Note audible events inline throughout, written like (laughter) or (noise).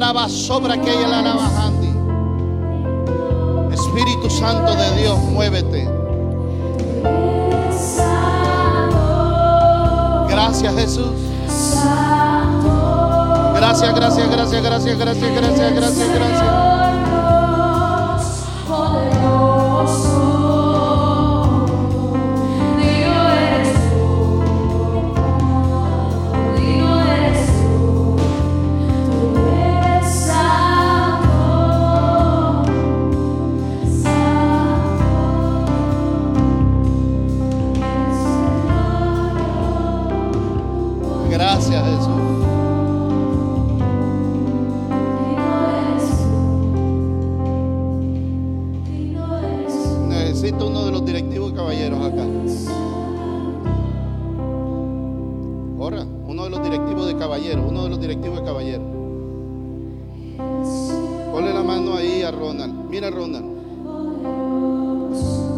alaba sobra que ella alaba Espíritu Santo de Dios, muévete. Gracias Jesús. Gracias, gracias, gracias, gracias, gracias, gracias, gracias, gracias. Mira.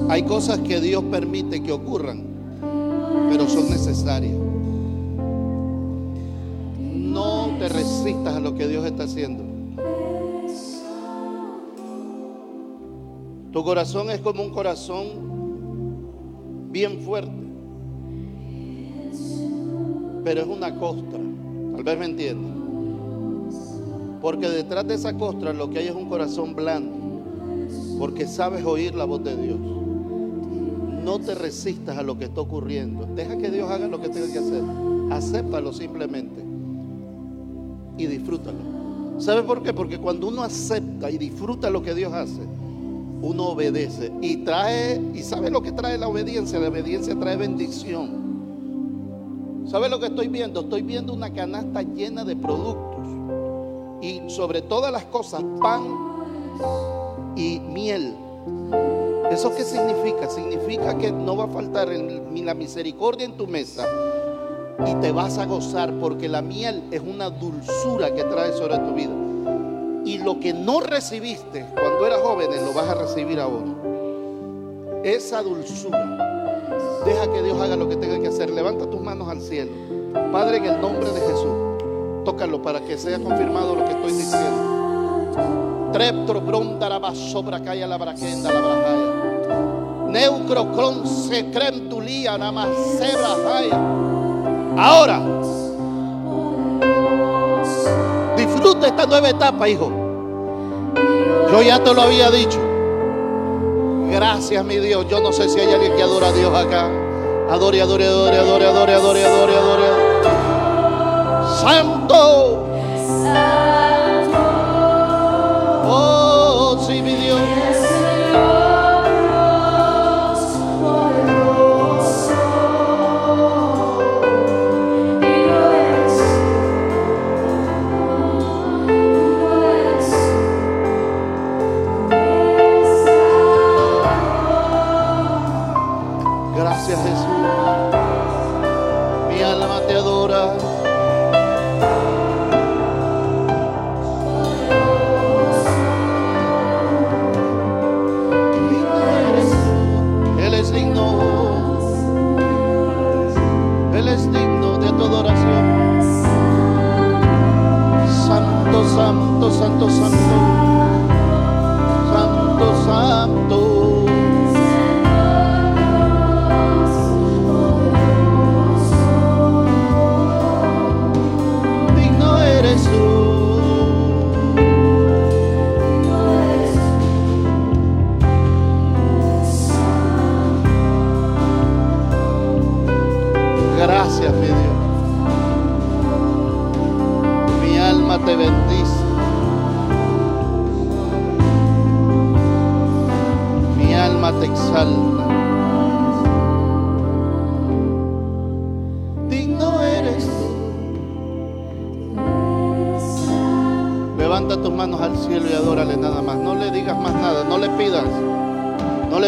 Hay cosas que Dios permite que ocurran, pero son necesarias. No te resistas a lo que Dios está haciendo. Tu corazón es como un corazón bien fuerte, pero es una costra. Tal vez me entiendas. Porque detrás de esa costra lo que hay es un corazón blando, porque sabes oír la voz de Dios. No te resistas a lo que está ocurriendo. Deja que Dios haga lo que tenga que hacer. Acéptalo simplemente y disfrútalo. ¿Sabe por qué? Porque cuando uno acepta y disfruta lo que Dios hace, uno obedece y trae, y sabe lo que trae la obediencia, la obediencia trae bendición. ¿Sabe lo que estoy viendo? Estoy viendo una canasta llena de productos y sobre todas las cosas pan y miel. ¿Eso qué significa? Significa que no va a faltar en la misericordia en tu mesa y te vas a gozar porque la miel es una dulzura que trae sobre tu vida. Y lo que no recibiste cuando eras joven lo vas a recibir ahora. Esa dulzura. Deja que Dios haga lo que tenga que hacer. Levanta tus manos al cielo. Padre, en el nombre de Jesús, tócalo para que sea confirmado lo que estoy diciendo. Treptro bronda sobra calla la braquenda la brajaya. Neucrocron se crem tulía namasebra jaya. Ahora, disfruta esta nueva etapa, hijo. Yo ya te lo había dicho. Gracias, mi Dios. Yo no sé si hay alguien que adora a Dios acá. Adore, adore, adore, adore, adore, adore, adore, adore. Santo.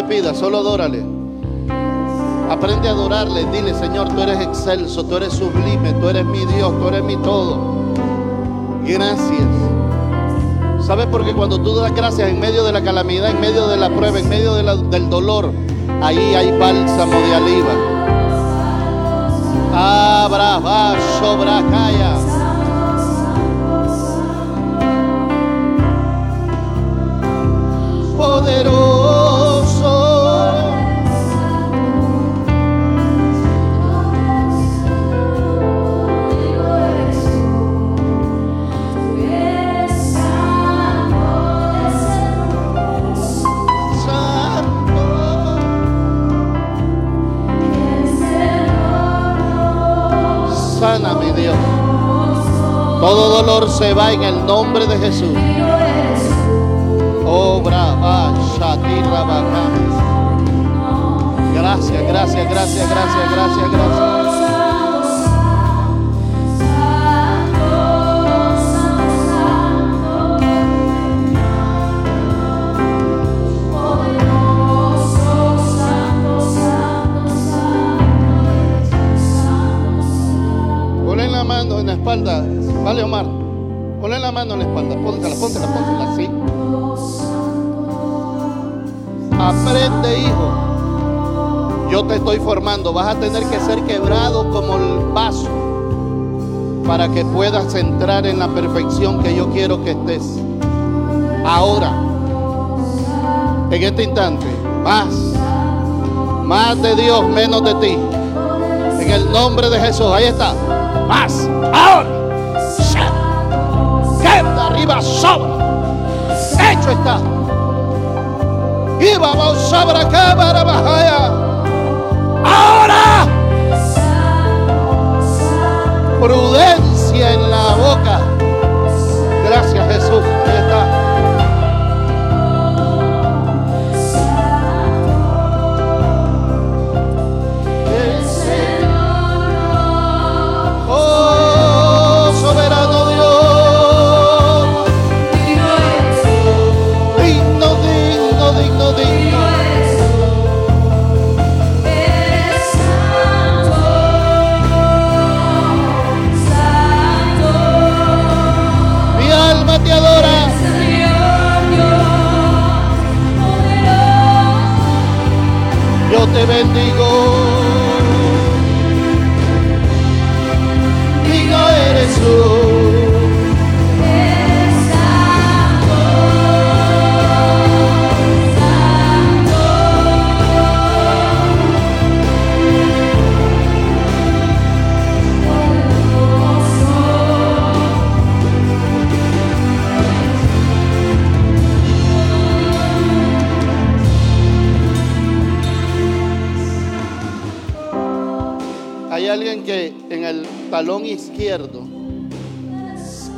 Pidas, solo adórale. Aprende a adorarle, dile, Señor, tú eres excelso, tú eres sublime, tú eres mi Dios, tú eres mi todo. Gracias. ¿Sabes por qué cuando tú das gracias en medio de la calamidad, en medio de la prueba, en medio del dolor, ahí hay bálsamo de oliva? Abra, va, sobra, calla. Poderoso. Todo dolor se va en el nombre de Jesús. Oh, Obra, Gracias, gracias, gracias, gracias, gracias, gracias. espalda Vale, Omar. Ponle la mano en la espalda. Póntela, póntela, póntela así. Aprende, hijo. Yo te estoy formando. Vas a tener que ser quebrado como el vaso para que puedas entrar en la perfección que yo quiero que estés. Ahora, en este instante, más, más de Dios, menos de ti. En el nombre de Jesús, ahí está. Más, ahora. Arriba, sobra. Hecho está. Y vamos sobra cámara bajaya. Ahora. Prudencia en la boca. Gracias Yo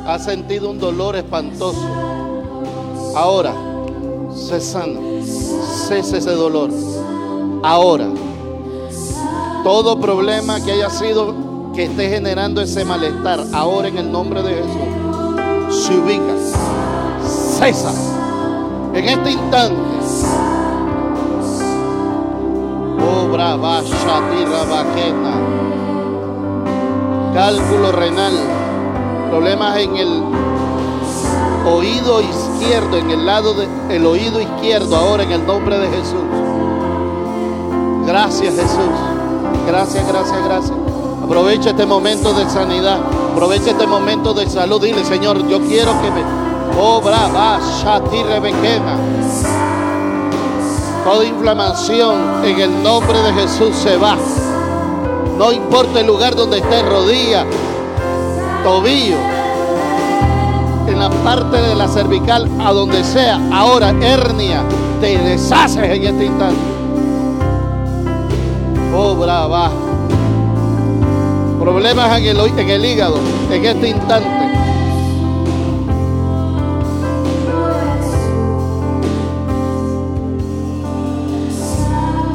ha sentido un dolor espantoso. Ahora, se sana. Ese dolor. Ahora, todo problema que haya sido que esté generando ese malestar, ahora en el nombre de Jesús, se ubica. Cesa. En este instante. Obra tierra vaqueta. Cálculo renal. Problemas en el oído izquierdo, en el lado del oído izquierdo, ahora en el nombre de Jesús. Gracias Jesús. Gracias, gracias, gracias. Aprovecha este momento de sanidad. Aprovecha este momento de salud. Dile, Señor, yo quiero que me obra basha tierra vaqueta. Toda inflamación en el nombre de Jesús se va. No importa el lugar donde esté, rodilla, tobillo, en la parte de la cervical, a donde sea. Ahora, hernia, te deshaces en este instante. Obra va. Problemas en el, en el hígado, en este instante.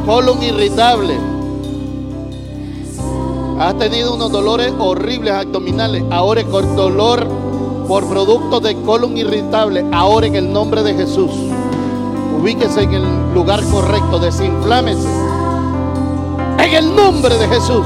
colon irritable. Has tenido unos dolores horribles abdominales. Ahora es con dolor por producto de colon irritable. Ahora en el nombre de Jesús. Ubíquese en el lugar correcto. Desinflámese. En el nombre de Jesús.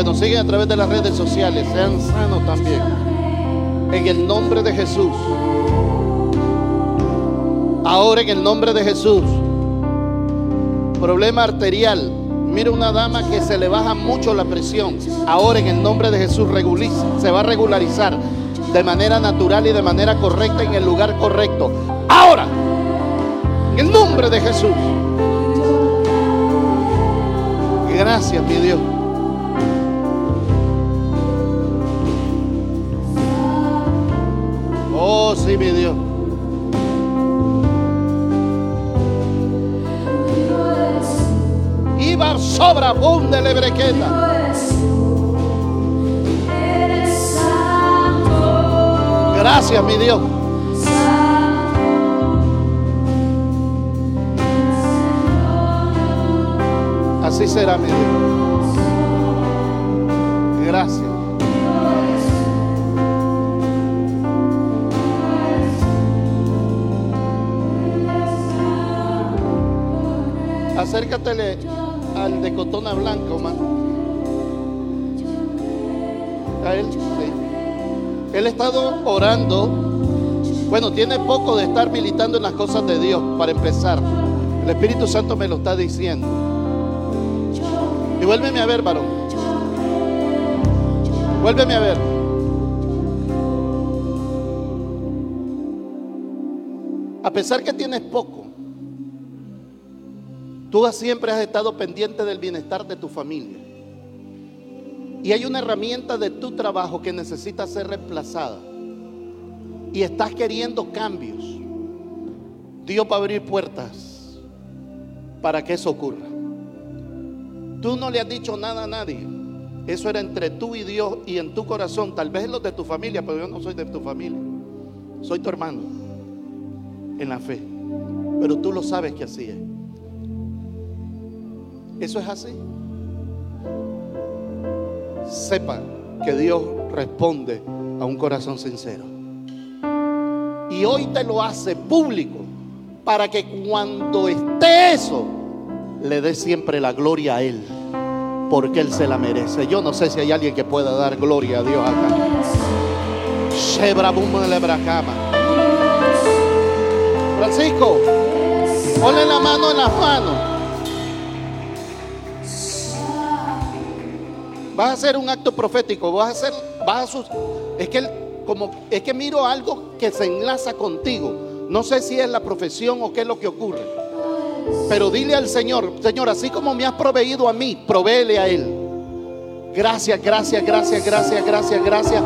Que nos siguen a través de las redes sociales, sean sanos también. En el nombre de Jesús. Ahora en el nombre de Jesús. Problema arterial. Mira una dama que se le baja mucho la presión. Ahora en el nombre de Jesús se va a regularizar de manera natural y de manera correcta en el lugar correcto. Ahora, en el nombre de Jesús. Gracias, mi Dios. así, mi Dios. Iba sobreabunde lebrequeta. Gracias, mi Dios. Así será, mi Dios. Gracias. Acércatele al de cotona blanca, Omar. A él, sí. Él ha estado orando. Bueno, tiene poco de estar militando en las cosas de Dios, para empezar. El Espíritu Santo me lo está diciendo. Y vuélveme a ver, varón. Vuélveme a ver. A pesar que tienes poco, tú siempre has estado pendiente del bienestar de tu familia. Y hay una herramienta de tu trabajo que necesita ser reemplazada. Y estás queriendo cambios. Dios va a abrir puertas para que eso ocurra. Tú no le has dicho nada a nadie. Eso era entre tú y Dios y en tu corazón. Tal vez los de tu familia, pero yo no soy de tu familia. Soy tu hermano en la fe. Pero tú lo sabes que así es. Eso es así. Sepa que Dios responde a un corazón sincero. Y hoy te lo hace público para que cuando esté eso, le dé siempre la gloria a Él. Porque Él se la merece. Yo no sé si hay alguien que pueda dar gloria a Dios acá. Francisco, ponle la mano en las manos. Vas a hacer un acto profético, vas a hacer, vas a sus, es que él, como es que miro algo que se enlaza contigo. No sé si es la profesión o qué es lo que ocurre. Pero dile al Señor, Señor, así como me has proveído a mí, provéele a Él. Gracias, gracias, gracias, gracias, gracias, gracias.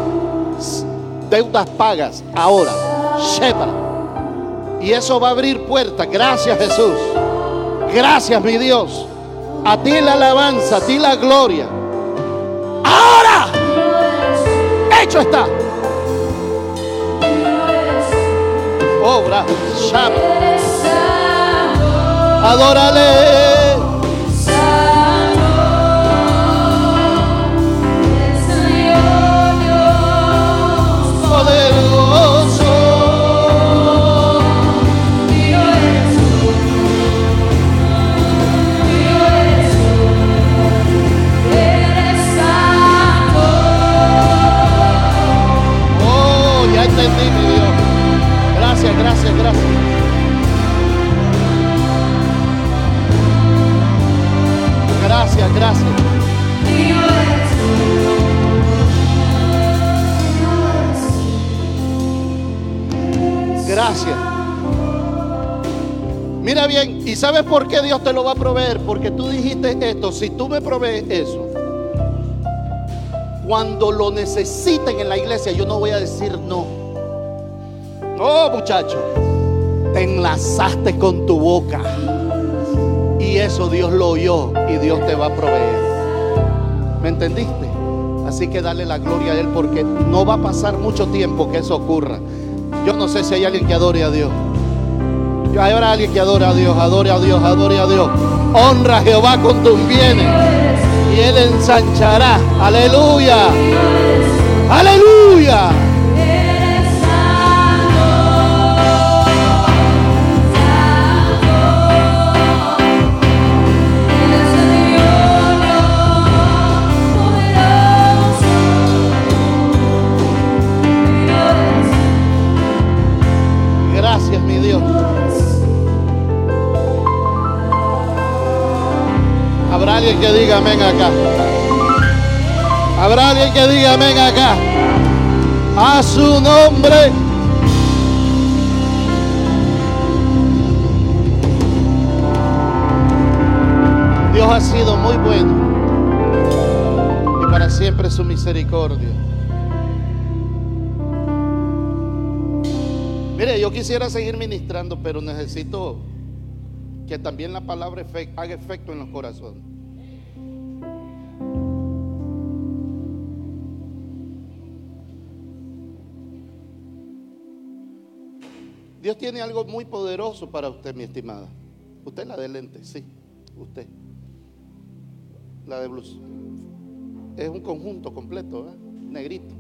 Deudas pagas ahora. Shepra. Y eso va a abrir puertas. Gracias, Jesús. Gracias, mi Dios. A ti la alabanza, a ti la gloria. Hecho está. Obra. Shama. Adórale. Gracias, gracias. Mira bien, ¿y sabes por qué Dios te lo va a proveer? Porque tú dijiste esto, si tú me provees eso, cuando lo necesiten en la iglesia, yo no voy a decir no. No, muchacho, te enlazaste con tu boca. Eso Dios lo oyó y Dios te va a proveer. ¿Me entendiste? Así que dale la gloria a Él porque no va a pasar mucho tiempo que eso ocurra. Yo no sé si hay alguien que adore a Dios. Habrá alguien que adore a Dios, adore a Dios, adore a Dios. Honra a Jehová con tus bienes y Él ensanchará. Aleluya. Aleluya. Alguien que diga amén acá. Habrá alguien que diga amén acá. A su nombre. Dios ha sido muy bueno. Y para siempre su misericordia. Mire, yo quisiera seguir ministrando, pero necesito que también la palabra haga efecto en los corazones. Dios tiene algo muy poderoso para usted, mi estimada. Usted la de lente, sí, usted. La de blues. Es un conjunto completo, ¿verdad? Negrito.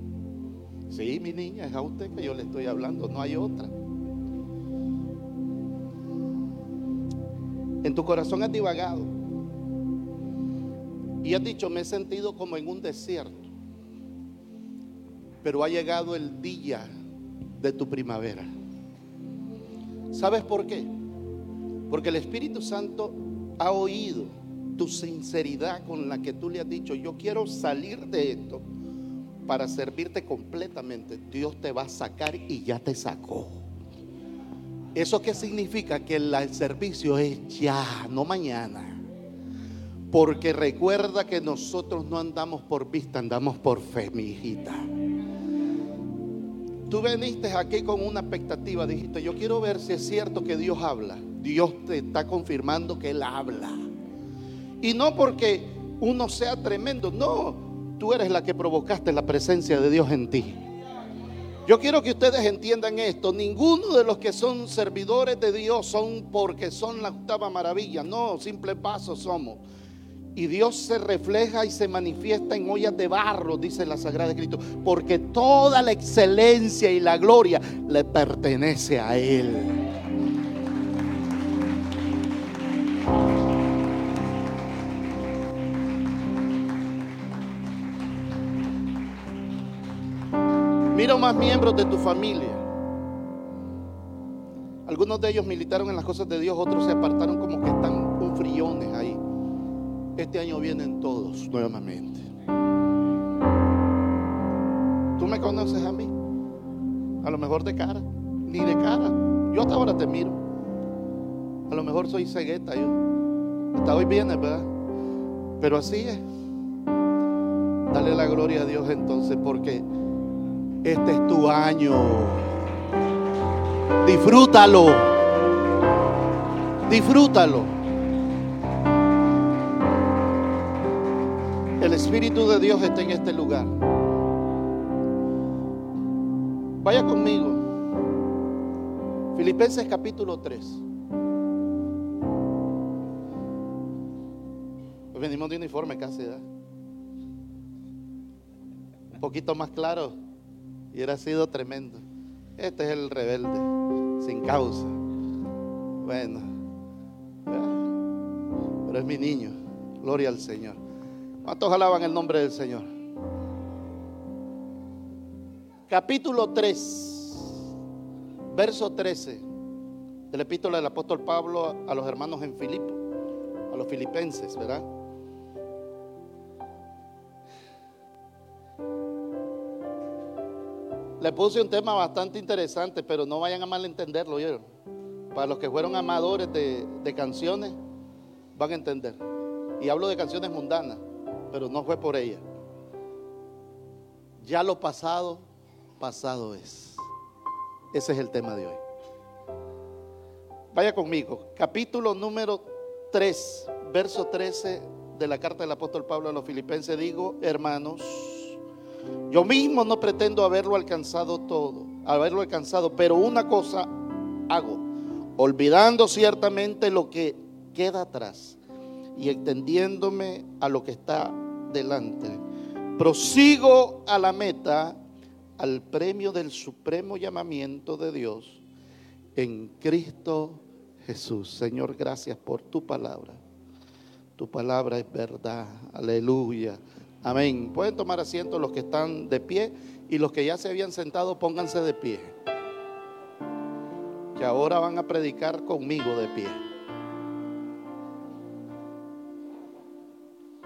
Sí, mi niña, es a usted que yo le estoy hablando, no hay otra. En tu corazón has divagado. Y has dicho, me he sentido como en un desierto. Pero ha llegado el día de tu primavera. ¿Sabes por qué? Porque el Espíritu Santo ha oído tu sinceridad con la que tú le has dicho, yo quiero salir de esto para servirte completamente. Dios te va a sacar y ya te sacó. ¿Eso qué significa? Que el servicio es ya, no mañana. Porque recuerda que nosotros no andamos por vista, andamos por fe, mi hijita. Tú viniste aquí con una expectativa, dijiste, yo quiero ver si es cierto que Dios habla. Dios te está confirmando que Él habla. Y no porque uno sea tremendo, no, tú eres la que provocaste la presencia de Dios en ti. Yo quiero que ustedes entiendan esto. Ninguno de los que son servidores de Dios son porque son la octava maravilla. No, simple paso somos. Y Dios se refleja y se manifiesta en ollas de barro, dice la Sagrada Escritura. Porque toda la excelencia y la gloria le pertenece a Él. Mira más miembros de tu familia. Algunos de ellos militaron en las cosas de Dios, otros se apartaron como que están con friones ahí. Este año vienen todos nuevamente. ¿Tú me conoces a mí? A lo mejor de cara, ni de cara. Yo hasta ahora te miro. A lo mejor soy cegueta yo. Hasta hoy vienes, ¿verdad? Pero así es. Dale la gloria a Dios entonces porque este es tu año. Disfrútalo. Disfrútalo. El Espíritu de Dios está en este lugar. Vaya conmigo. Filipenses capítulo 3. Pues venimos de uniforme casi, ¿verdad? Un poquito más claro y hubiera sido tremendo. Este es el rebelde, sin causa. Bueno, pero es mi niño. Gloria al Señor. ¿Cuántos alaban el nombre del Señor? Capítulo 3, verso 13 de la epístola del apóstol Pablo a los hermanos en Filipo, a los filipenses, ¿verdad? Le puse un tema bastante interesante, pero no vayan a malentenderlo, ¿oyeron? Para los que fueron amadores de, de canciones, van a entender. Y hablo de canciones mundanas, pero no fue por ella. Ya lo pasado, pasado es. Ese es el tema de hoy. Vaya conmigo, capítulo número 3, verso 13 de la carta del apóstol Pablo a los filipenses. Digo, hermanos, yo mismo no pretendo haberlo alcanzado todo, haberlo alcanzado, pero una cosa hago, olvidando ciertamente lo que queda atrás y extendiéndome a lo que está delante. Prosigo a la meta, al premio del supremo llamamiento de Dios en Cristo Jesús. Señor, gracias por tu palabra. Tu palabra es verdad. Aleluya. Amén. Pueden tomar asiento los que están de pie y los que ya se habían sentado, pónganse de pie. Que ahora van a predicar conmigo de pie.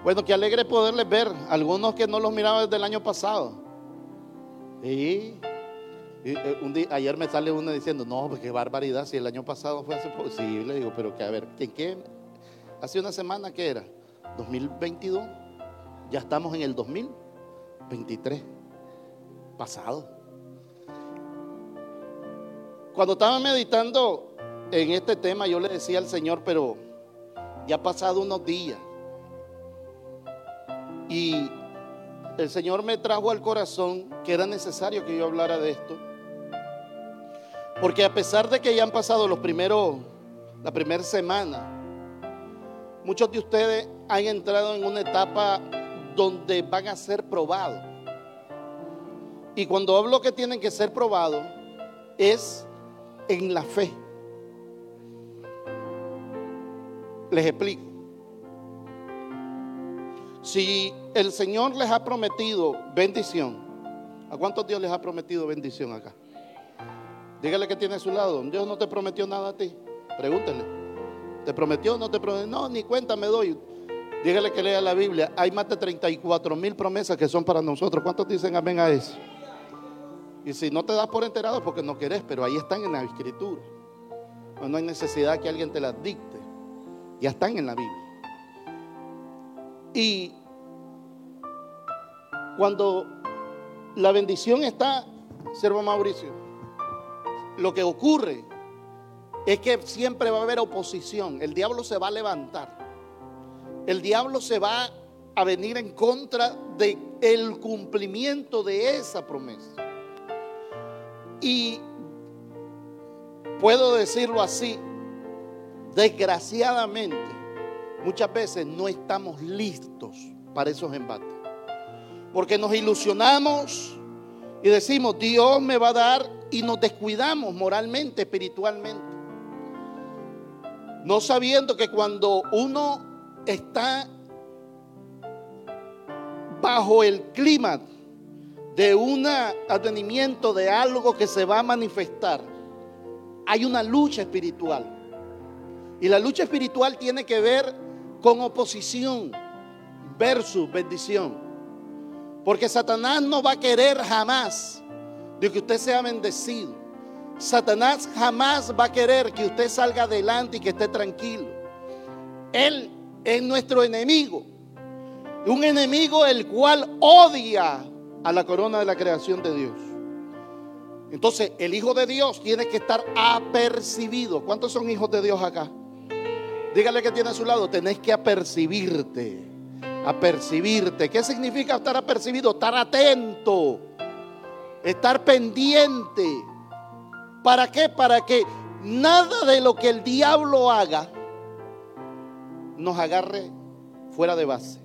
Bueno, qué alegre poderles ver. Algunos que no los miraba desde el año pasado. Y, un día, ayer me sale uno diciendo, no, pues qué barbaridad, si el año pasado fue hace posible. Digo, pero que a ver, ¿en qué? Hace una semana, ¿qué era? ¿2022? Ya estamos en el 2023, pasado. Cuando estaba meditando en este tema, yo le decía al Señor, pero ya ha pasado unos días. Y el Señor me trajo al corazón que era necesario que yo hablara de esto. Porque a pesar de que ya han pasado los primeros, la primera semana, muchos de ustedes han entrado en una etapa donde van a ser probados. Y cuando hablo que tienen que ser probados, es en la fe. Les explico. Si el Señor les ha prometido bendición, ¿a cuántos Dios les ha prometido bendición acá? Dígale que tiene a su lado. Dios no te prometió nada a ti. Pregúntenle. ¿Te prometió o no te prometió? No, ni cuenta me doy. Dígale que lea la Biblia. Hay más de 34 mil promesas que son para nosotros. ¿Cuántos dicen amén a eso? Y si no te das por enterado es porque no querés, pero ahí están en la escritura. No hay necesidad que alguien te las dicte. Ya están en la Biblia. Y cuando la bendición está, siervo Mauricio, lo que ocurre es que siempre va a haber oposición. El diablo se va a levantar. El diablo se va a venir en contra de el cumplimiento de esa promesa. Y puedo decirlo así, desgraciadamente, muchas veces no estamos listos para esos embates. Porque nos ilusionamos y decimos, Dios me va a dar y nos descuidamos moralmente, espiritualmente. No sabiendo que cuando uno está bajo el clima de un advenimiento de algo que se va a manifestar, hay una lucha espiritual. Y la lucha espiritual tiene que ver con oposición versus bendición. Porque Satanás no va a querer jamás de que usted sea bendecido. Satanás jamás va a querer que usted salga adelante y que esté tranquilo. Él es nuestro enemigo. Un enemigo el cual odia a la corona de la creación de Dios. Entonces, el Hijo de Dios tiene que estar apercibido. ¿Cuántos son hijos de Dios acá? Dígale que tiene a su lado, tenés que apercibirte. Apercibirte. ¿Qué significa estar apercibido? Estar atento estar pendiente. ¿Para qué? Para que nada de lo que el diablo haga nos agarre fuera de base,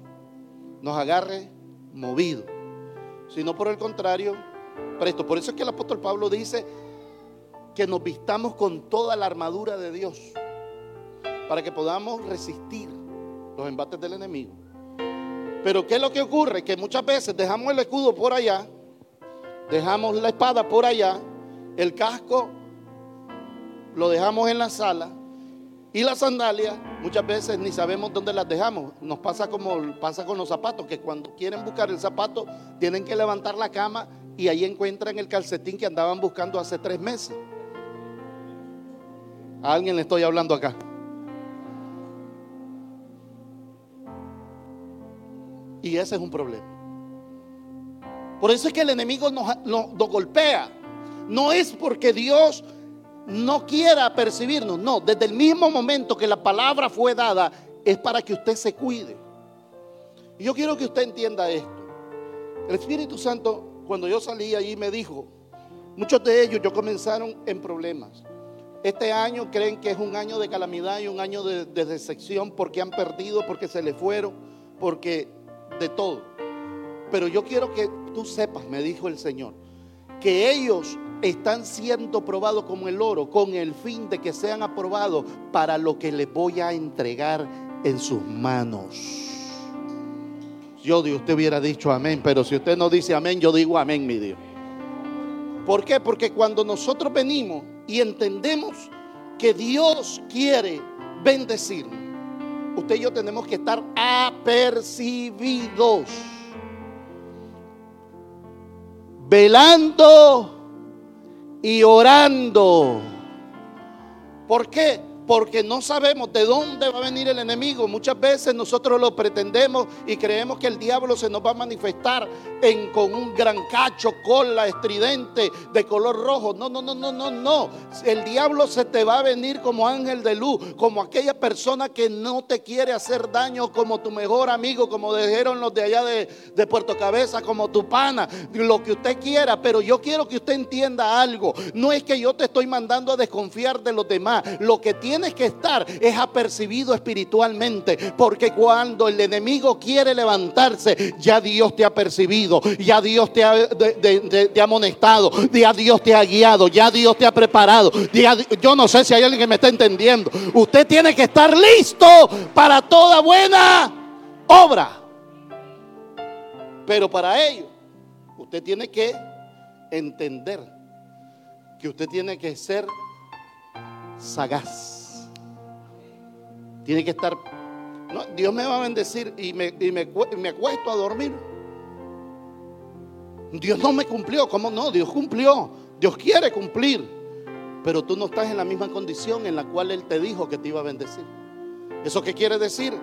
nos agarre movido, sino por el contrario, presto. Por eso es que el apóstol Pablo dice que nos vistamos con toda la armadura de Dios para que podamos resistir los embates del enemigo. Pero ¿qué es lo que ocurre? Que muchas veces dejamos el escudo por allá dejamos la espada por allá, el casco lo dejamos en la sala y las sandalias muchas veces ni sabemos dónde las dejamos. Nos pasa como pasa con los zapatos, que cuando quieren buscar el zapato tienen que levantar la cama y ahí encuentran el calcetín que andaban buscando hace tres meses. A alguien le estoy hablando acá. Y ese es un problema. Por eso es que el enemigo nos, golpea. No es porque Dios no quiera percibirnos. No, desde el mismo momento que la palabra fue dada, es para que usted se cuide. Y yo quiero que usted entienda esto. El Espíritu Santo, cuando yo salí allí, me dijo, muchos de ellos yo comenzaron en problemas. Este año creen que es un año de calamidad y un año de, de decepción porque han perdido, porque se le fueron, porque de todo. Pero yo quiero que tú sepas, me dijo el Señor, que ellos están siendo probados como el oro con el fin de que sean aprobados para lo que les voy a entregar en sus manos. Yo de usted hubiera dicho amén, pero si usted no dice amén, yo digo amén, mi Dios. ¿Por qué? Porque cuando nosotros venimos y entendemos que Dios quiere bendecirnos, usted y yo tenemos que estar apercibidos velando y orando. ¿Por qué? Porque no sabemos de dónde va a venir el enemigo. Muchas veces nosotros lo pretendemos y creemos que el diablo se nos va a manifestar en, con un gran cacho, cola, estridente, de color rojo. No, no, no, no, no, no. El diablo se te va a venir como ángel de luz, como aquella persona que no te quiere hacer daño, como tu mejor amigo, como dijeron los de allá de, de Puerto Cabeza, como tu pana, lo que usted quiera. Pero yo quiero que usted entienda algo. No es que yo te estoy mandando a desconfiar de los demás. Lo que tiene tienes que estar es apercibido espiritualmente. Porque cuando el enemigo quiere levantarse, ya Dios te ha percibido, ya Dios te ha, ha amonestado, ya Dios te ha guiado, ya Dios te ha preparado. yo no sé si hay alguien que me está entendiendo. Usted tiene que estar listo para toda buena obra. Pero para ello, usted tiene que entender que usted tiene que ser sagaz. Tiene que estar. Dios me va a bendecir y, me, me, acuesto a dormir. Dios no me cumplió. ¿Cómo no? Dios cumplió. Dios quiere cumplir. Pero tú no estás en la misma condición en la cual Él te dijo que te iba a bendecir. ¿Eso qué quiere decir?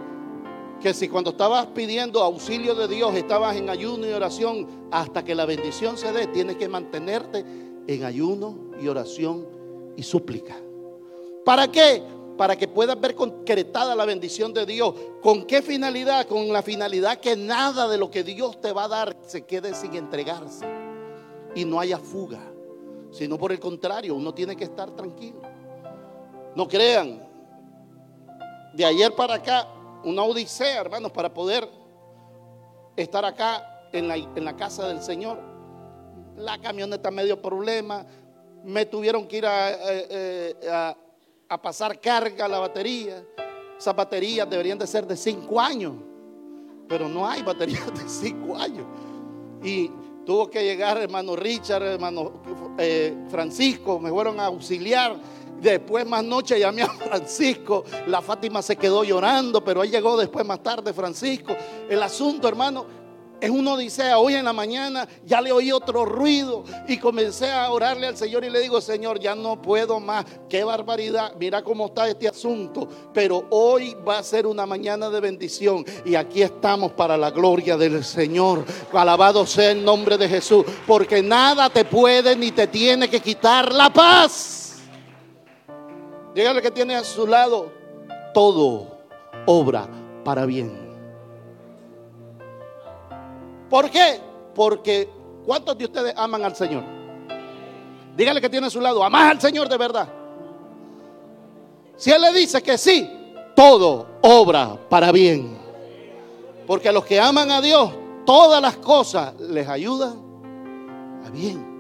Que si cuando estabas pidiendo auxilio de Dios estabas en ayuno y oración hasta que la bendición se dé, tienes que mantenerte en ayuno y oración y súplica. ¿Para qué? Para que puedas ver concretada la bendición de Dios. ¿Con qué finalidad? Con la finalidad que nada de lo que Dios te va a dar se quede sin entregarse y no haya fuga, sino por el contrario, uno tiene que estar tranquilo. No crean, de ayer para acá, una odisea, hermanos, para poder estar acá en la, en la casa del Señor. La camioneta medio problema, me tuvieron que ir a, eh, eh, a a pasar carga a la batería. Esas baterías deberían de ser de 5 años, pero no hay baterías de 5 años. Y tuvo que llegar hermano Richard, hermano eh, Francisco, me fueron a auxiliar. Después más noche llamé a Francisco, la Fátima se quedó llorando, pero ahí llegó después más tarde Francisco. El asunto, hermano, es una odisea. Hoy en la mañana ya le oí otro ruido y comencé a orarle al Señor y le digo, Señor, ya no puedo más. Qué barbaridad. Mira cómo está este asunto. Pero hoy va a ser una mañana de bendición y aquí estamos para la gloria del Señor. Alabado sea el nombre de Jesús. Porque nada te puede ni te tiene que quitar la paz. Dígale que tiene a su lado todo obra para bien. ¿Por qué? Porque ¿cuántos de ustedes aman al Señor? Dígale que tiene a su lado, amas al Señor de verdad. Si Él le dice que sí, todo obra para bien. Porque a los que aman a Dios, todas las cosas les ayudan a bien.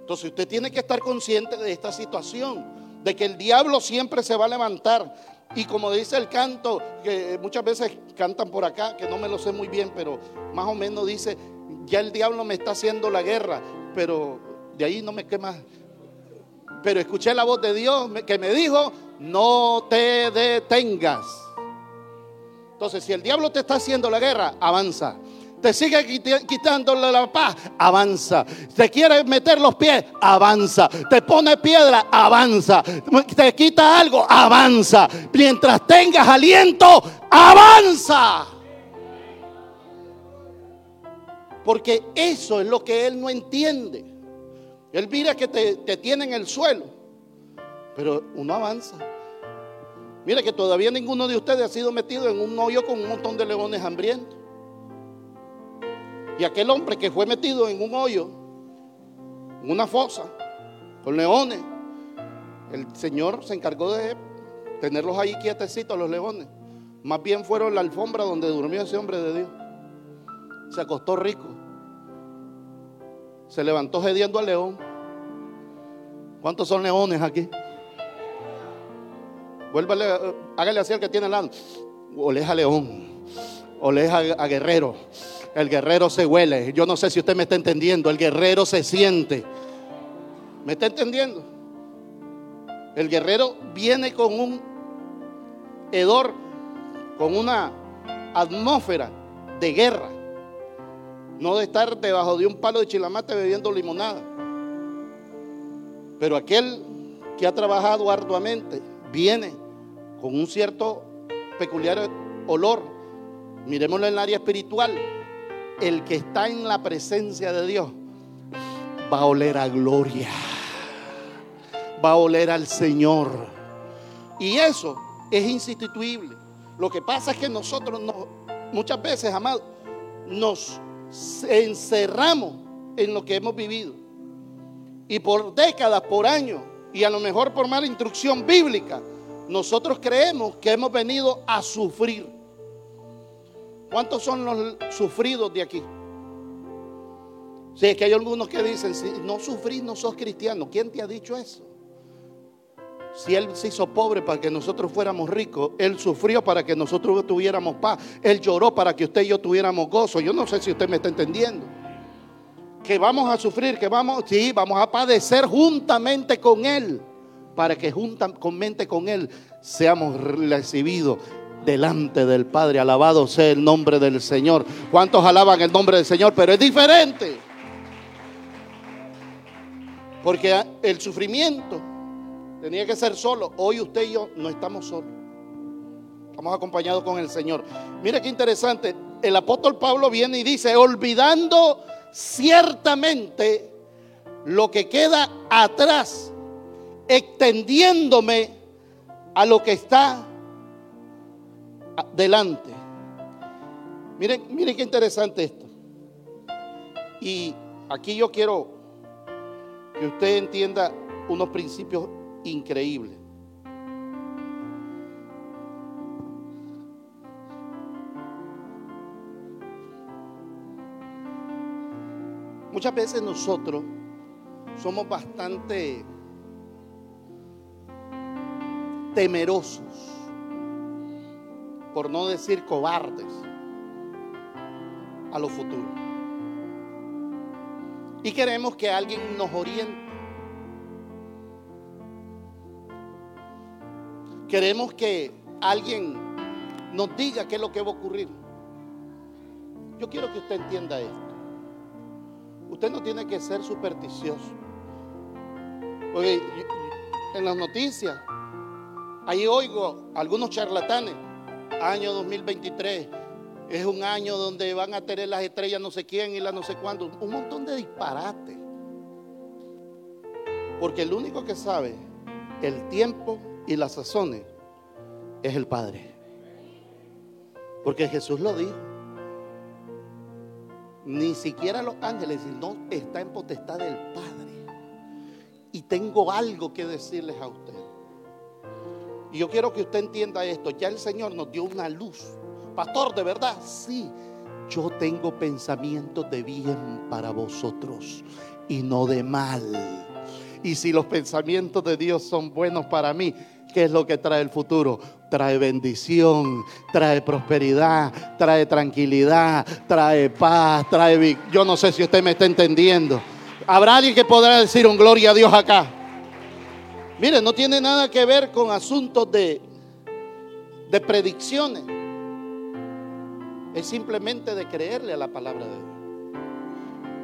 Entonces usted tiene que estar consciente de esta situación, de que el diablo siempre se va a levantar y como dice el canto, que muchas veces cantan por acá, que no me lo sé muy bien, pero más o menos dice, ya el diablo me está haciendo la guerra, pero de ahí no me quema. Pero escuché la voz de Dios que me dijo, no te detengas. Entonces, si el diablo te está haciendo la guerra, avanza te sigue quitándole la paz, avanza. Te quiere meter los pies, avanza. Te pone piedra, avanza. Te quita algo, avanza. Mientras tengas aliento, avanza. Porque eso es lo que él no entiende. Él mira que te, te tiene en el suelo, pero uno avanza. Mira que todavía ninguno de ustedes ha sido metido en un hoyo con un montón de leones hambrientos. Y aquel hombre que fue metido en un hoyo, en una fosa, con leones, el Señor se encargó de tenerlos ahí quietecitos los leones. Más bien fueron la alfombra donde durmió ese hombre de Dios. Se acostó rico. Se levantó gediendo al león. ¿Cuántos son leones aquí? Vuélvale, hágale así al que tiene al lado. Oleja león. Oleja a guerrero. El guerrero se huele. Yo no sé si usted me está entendiendo. El guerrero se siente. ¿Me está entendiendo? El guerrero viene con un hedor, con una atmósfera de guerra. No de estar debajo de un palo de chilamate bebiendo limonada. Pero aquel que ha trabajado arduamente viene con un cierto peculiar olor. Miremoslo en el área espiritual. El que está en la presencia de Dios va a oler a gloria. Va a oler al Señor. Y eso es instituible. Lo que pasa es que nosotros muchas veces, amados, nos encerramos en lo que hemos vivido. Y por décadas, por años, y a lo mejor por mala instrucción bíblica, nosotros creemos que hemos venido a sufrir. ¿Cuántos son los sufridos de aquí? Si es que hay algunos que dicen, si no sufrís, no sos cristiano. ¿Quién te ha dicho eso? Si Él se hizo pobre para que nosotros fuéramos ricos, Él sufrió para que nosotros tuviéramos paz, Él lloró para que usted y yo tuviéramos gozo. Yo no sé si usted me está entendiendo. Que vamos a sufrir, que vamos, sí, vamos a padecer juntamente con Él, para que juntamente con Él seamos recibidos delante del Padre. Alabado sea el nombre del Señor. ¿Cuántos alaban el nombre del Señor? Pero es diferente. Porque el sufrimiento tenía que ser solo. Hoy usted y yo no estamos solos. Estamos acompañados con el Señor. Mira qué interesante. El apóstol Pablo viene y dice, olvidando ciertamente lo que queda atrás, extendiéndome a lo que está delante. Miren, miren qué interesante esto. Y aquí yo quiero que usted entienda unos principios increíbles. Muchas veces nosotros somos bastante temerosos, por no decir cobardes, a lo futuro y queremos que alguien nos oriente. Queremos que alguien nos diga qué es lo que va a ocurrir. Yo quiero que usted entienda esto. Usted no tiene que ser supersticioso. Porque en las noticias, ahí oigo algunos charlatanes, año 2023 es un año donde van a tener las estrellas no sé quién y las no sé cuándo. Un montón de disparate. Porque el único que sabe el tiempo y las sazones es el Padre. Porque Jesús lo dijo. Ni siquiera los ángeles, no está en potestad del Padre. Y tengo algo que decirles a ustedes. Y yo quiero que usted entienda esto. Ya el Señor nos dio una luz Pastor, ¿de verdad? Sí. Yo tengo pensamientos de bien para vosotros y no de mal. Y si los pensamientos de Dios son buenos para mí, ¿qué es lo que trae el futuro? Trae bendición, trae prosperidad, trae tranquilidad, trae paz, trae... Yo no sé si usted me está entendiendo. ¿Habrá alguien que podrá decir un gloria a Dios acá? Mire, no tiene nada que ver con asuntos de, de predicciones es simplemente de creerle a la palabra de Dios.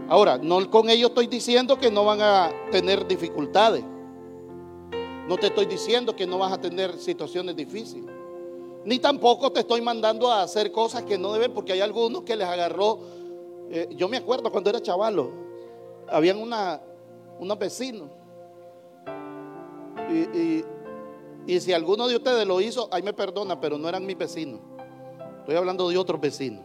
Ahora, no con ello estoy diciendo que no van a tener dificultades. No te estoy diciendo que no vas a tener situaciones difíciles. Ni tampoco te estoy mandando a hacer cosas que no deben, porque hay algunos que les agarró. Eh, yo me acuerdo cuando era chavalo, habían una, unos vecinos. Y, si alguno de ustedes lo hizo, ahí me perdona, pero no eran mis vecinos. Estoy hablando de otros vecinos.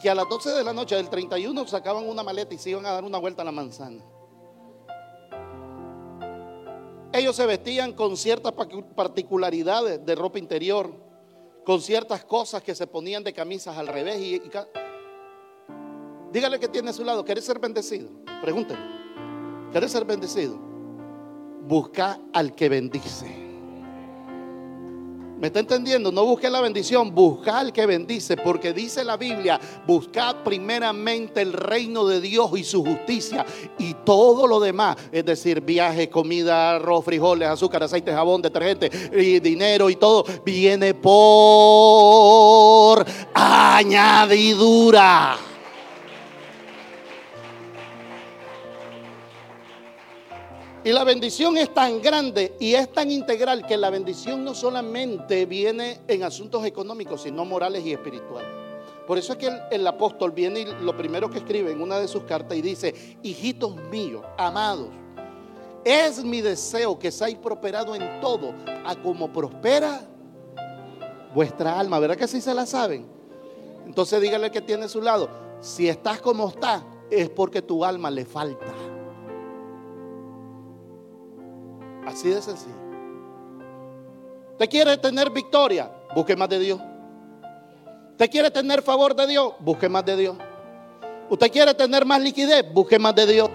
Que a las 12 de la noche del 31 sacaban una maleta y se iban a dar una vuelta a la manzana. Ellos se vestían con ciertas particularidades de ropa interior, con ciertas cosas que se ponían de camisas al revés. Dígale que tiene a su lado, ¿querés ser bendecido? Pregúntele, ¿querés ser bendecido? Busca al que bendice. ¿Me está entendiendo? No busque la bendición, busca al que bendice, porque dice la Biblia, buscad primeramente el reino de Dios y su justicia y todo lo demás, es decir, viaje, comida, arroz, frijoles, azúcar, aceite, jabón, detergente y dinero y todo, viene por añadidura. Y la bendición es tan grande y es tan integral que la bendición no solamente viene en asuntos económicos, sino morales y espirituales. Por eso es que el, apóstol viene y lo primero que escribe en una de sus cartas y dice, hijitos míos, amados, es mi deseo que seáis prosperado en todo, a como prospera vuestra alma. ¿Verdad que sí se la saben? Entonces dígale que tiene a su lado, si estás como estás, es porque tu alma le falta. Así de sencillo. ¿Te quiere tener victoria? Busque más de Dios. ¿Te quiere tener favor de Dios? Busque más de Dios. ¿Usted quiere tener más liquidez? Busque más de Dios.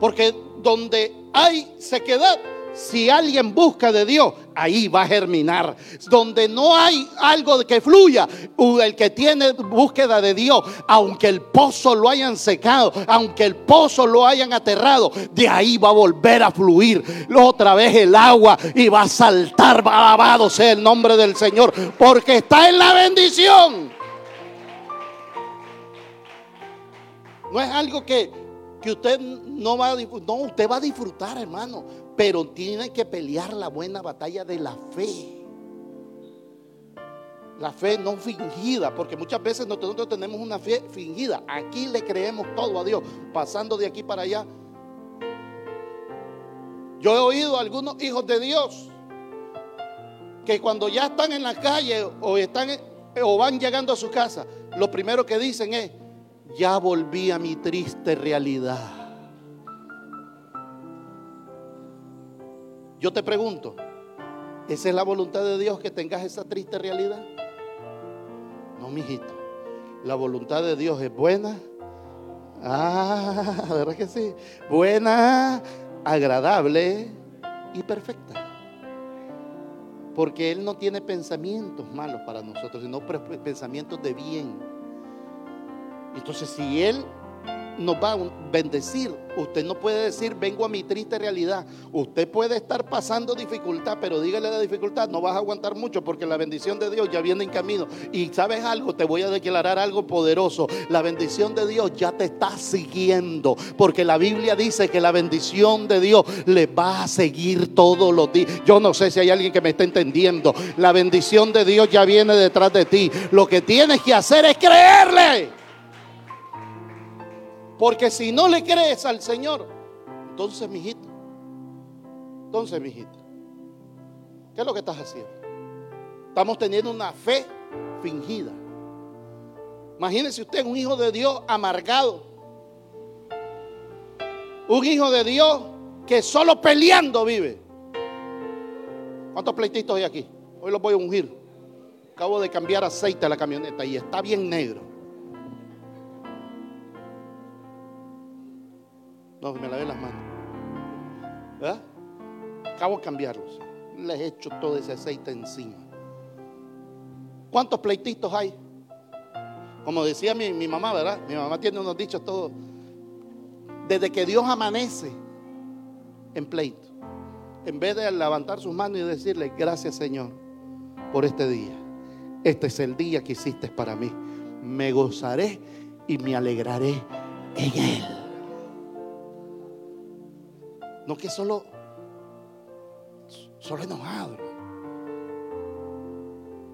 Porque donde hay sequedad, si alguien busca de Dios, ahí va a germinar. Donde no hay algo que fluya, el que tiene búsqueda de Dios, aunque el pozo lo hayan secado, aunque el pozo lo hayan aterrado, de ahí va a volver a fluir otra vez el agua y va a saltar. Alabado sea el nombre del Señor, porque está en la bendición. No es algo que, que usted no va a no, usted va a disfrutar, hermano, pero tiene que pelear la buena batalla de la fe. La fe no fingida, porque muchas veces nosotros tenemos una fe fingida. Aquí le creemos todo a Dios, pasando de aquí para allá. Yo he oído a algunos hijos de Dios que cuando ya están en la calle o están o van llegando a su casa, lo primero que dicen es, ya volví a mi triste realidad. Yo te pregunto, ¿esa es la voluntad de Dios que tengas esa triste realidad? No, mijito. La voluntad de Dios es buena. Ah, (laughs) ¿verdad que sí? Buena, agradable y perfecta. Porque Él no tiene pensamientos malos para nosotros, sino pensamientos de bien. Entonces, si Él nos va a bendecir. Usted no puede decir, vengo a mi triste realidad. Usted puede estar pasando dificultad, pero dígale la dificultad, no vas a aguantar mucho porque la bendición de Dios ya viene en camino. Y sabes algo, te voy a declarar algo poderoso. La bendición de Dios ya te está siguiendo, porque la Biblia dice que la bendición de Dios le va a seguir todos los días. Yo no sé si hay alguien que me está entendiendo. La bendición de Dios ya viene detrás de ti. Lo que tienes que hacer es creerle. Porque si no le crees al Señor, entonces, mijito, entonces, mijito, ¿qué es lo que estás haciendo? Estamos teniendo una fe fingida. Imagínese usted un hijo de Dios amargado. Un hijo de Dios que solo peleando vive. ¿Cuántos pleititos hay aquí? Hoy los voy a ungir. Acabo de cambiar aceite a la camioneta y está bien negro. No, me lavé las manos. ¿Verdad? Acabo de cambiarlos. Les he hecho todo ese aceite encima. ¿Cuántos pleititos hay? Como decía mi, mi mamá, ¿verdad? Mi mamá tiene unos dichos todos. Desde que Dios amanece en pleito. En vez de levantar sus manos y decirle, gracias Señor por este día. Este es el día que hiciste para mí. Me gozaré y me alegraré en él. No que solo, solo enojado,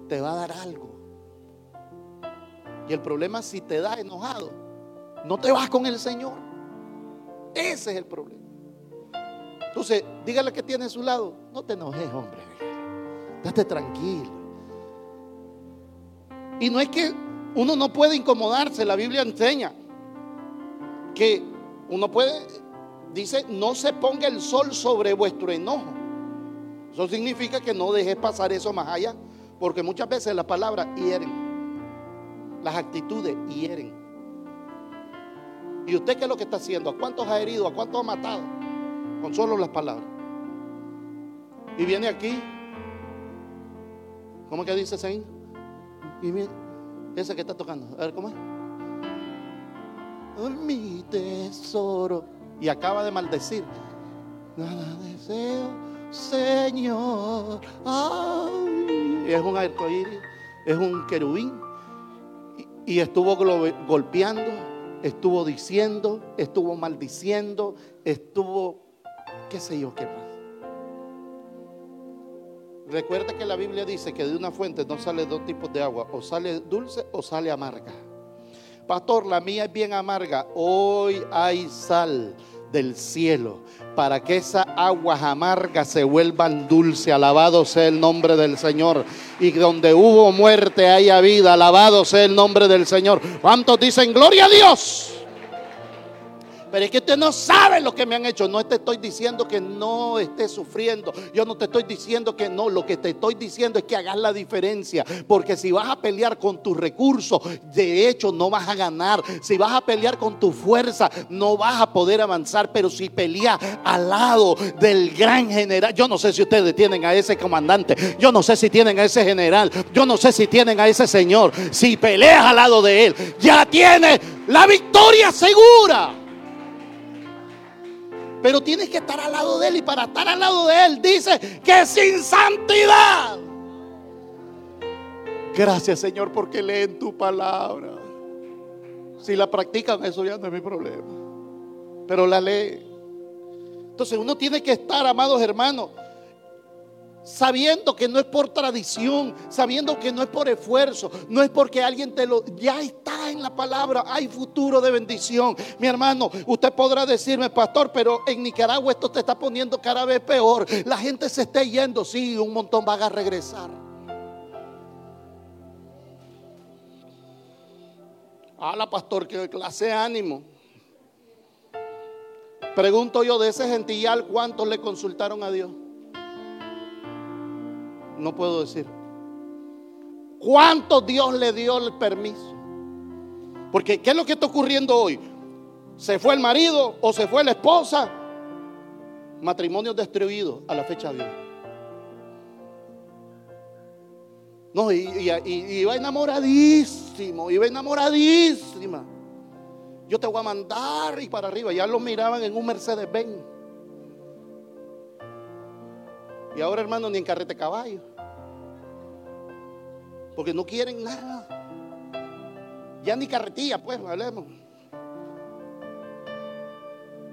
Te va a dar algo. Y el problema si te da enojado, no te vas con el Señor. Ese es el problema. Entonces, dígale que tiene a su lado. No te enojes, hombre. Date tranquilo. Y no es que uno no puede incomodarse. La Biblia enseña que uno puede dice, no se ponga el sol sobre vuestro enojo. Eso significa que no dejes pasar eso más allá, porque muchas veces las palabras hieren, las actitudes hieren. ¿Y usted qué es lo que está haciendo? ¿A cuántos ha herido? ¿A cuántos ha matado? Con solo las palabras. Y viene aquí, ¿cómo que dice Sain? Y viene, ese que está tocando, a ver cómo es. Mi tesoro y acaba de maldecir. Nada deseo, Señor. es un arcoíris, es un querubín. Y, estuvo golpeando, estuvo diciendo, estuvo maldiciendo, estuvo qué sé yo qué más. Recuerda que la Biblia dice que de una fuente no sale dos tipos de agua, o sale dulce o sale amarga. Pastor, la mía es bien amarga. Hoy hay sal del cielo para que esas aguas amargas se vuelvan dulce. Alabado sea el nombre del Señor. Y donde hubo muerte haya vida. Alabado sea el nombre del Señor. ¿Cuántos dicen gloria a Dios? Pero es que usted no sabe lo que me han hecho. No te estoy diciendo que no estés sufriendo. Yo no te estoy diciendo que no. Lo que te estoy diciendo es que hagas la diferencia. Porque si vas a pelear con tus recursos, de hecho no vas a ganar. Si vas a pelear con tu fuerza, no vas a poder avanzar. Pero si peleas al lado del gran general, yo no sé si ustedes tienen a ese comandante. Yo no sé si tienen a ese general. Yo no sé si tienen a ese señor. Si peleas al lado de él, ya tienes la victoria segura. Pero tienes que estar al lado de Él. Y para estar al lado de Él dice que sin santidad. Gracias Señor porque leen tu palabra. Si la practican, eso ya no es mi problema. Pero la lee. Entonces uno tiene que estar, amados hermanos, sabiendo que no es por tradición, sabiendo que no es por esfuerzo, no es porque alguien te lo... Ya está en la palabra, hay futuro de bendición. Mi hermano, usted podrá decirme, pastor, pero en Nicaragua esto te está poniendo cada vez peor. La gente se está yendo, sí, un montón van a regresar. Hala, pastor, que clase ánimo. Pregunto yo de ese gentillal, ¿cuántos le consultaron a Dios? No puedo decir. ¿Cuánto Dios le dio el permiso? Porque ¿qué es lo que está ocurriendo hoy? ¿Se fue el marido o se fue la esposa? Matrimonio destruido a la fecha de hoy. No, y, iba enamoradísimo, iba enamoradísima. Yo te voy a mandar y para arriba. Ya lo miraban en un Mercedes Y ahora, hermano, ni en carrete caballo. Porque no quieren nada. Ya ni carretilla, pues, hablemos.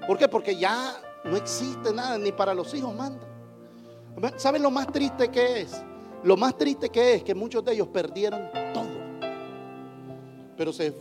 ¿Por qué? Porque ya no existe nada, ni para los hijos manda. ¿Saben lo más triste que es? Lo más triste que es que muchos de ellos perdieron todo. Pero se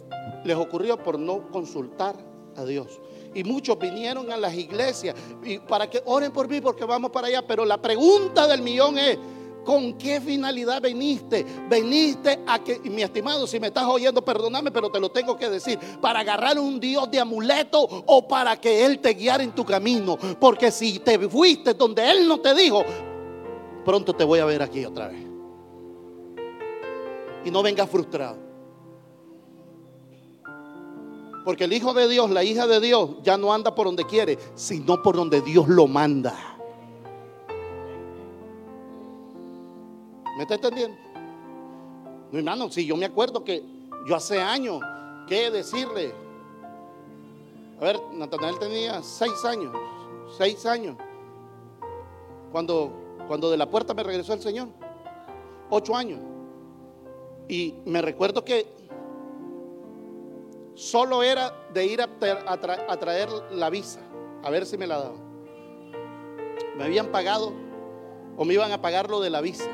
les ocurrió por no consultar a Dios. Y muchos vinieron a las iglesias y para que oren por mí porque vamos para allá. Pero la pregunta del millón es, ¿con qué finalidad viniste? Veniste a que, mi estimado, si me estás oyendo, perdóname, pero te lo tengo que decir, para agarrar un Dios de amuleto o para que Él te guiara en tu camino. Porque si te fuiste donde Él no te dijo, pronto te voy a ver aquí otra vez. Y no vengas frustrado. Porque el Hijo de Dios, la hija de Dios, ya no anda por donde quiere, sino por donde Dios lo manda. ¿Me está entendiendo? No, hermano, si yo me acuerdo que yo hace años, ¿qué decirle? A ver, Natanael tenía seis años, seis años, cuando, cuando de la puerta me regresó el Señor, ocho años. Y me recuerdo que solo era de ir a, traer la visa, a ver si me la daban. Me habían pagado o me iban a pagar lo de la visa,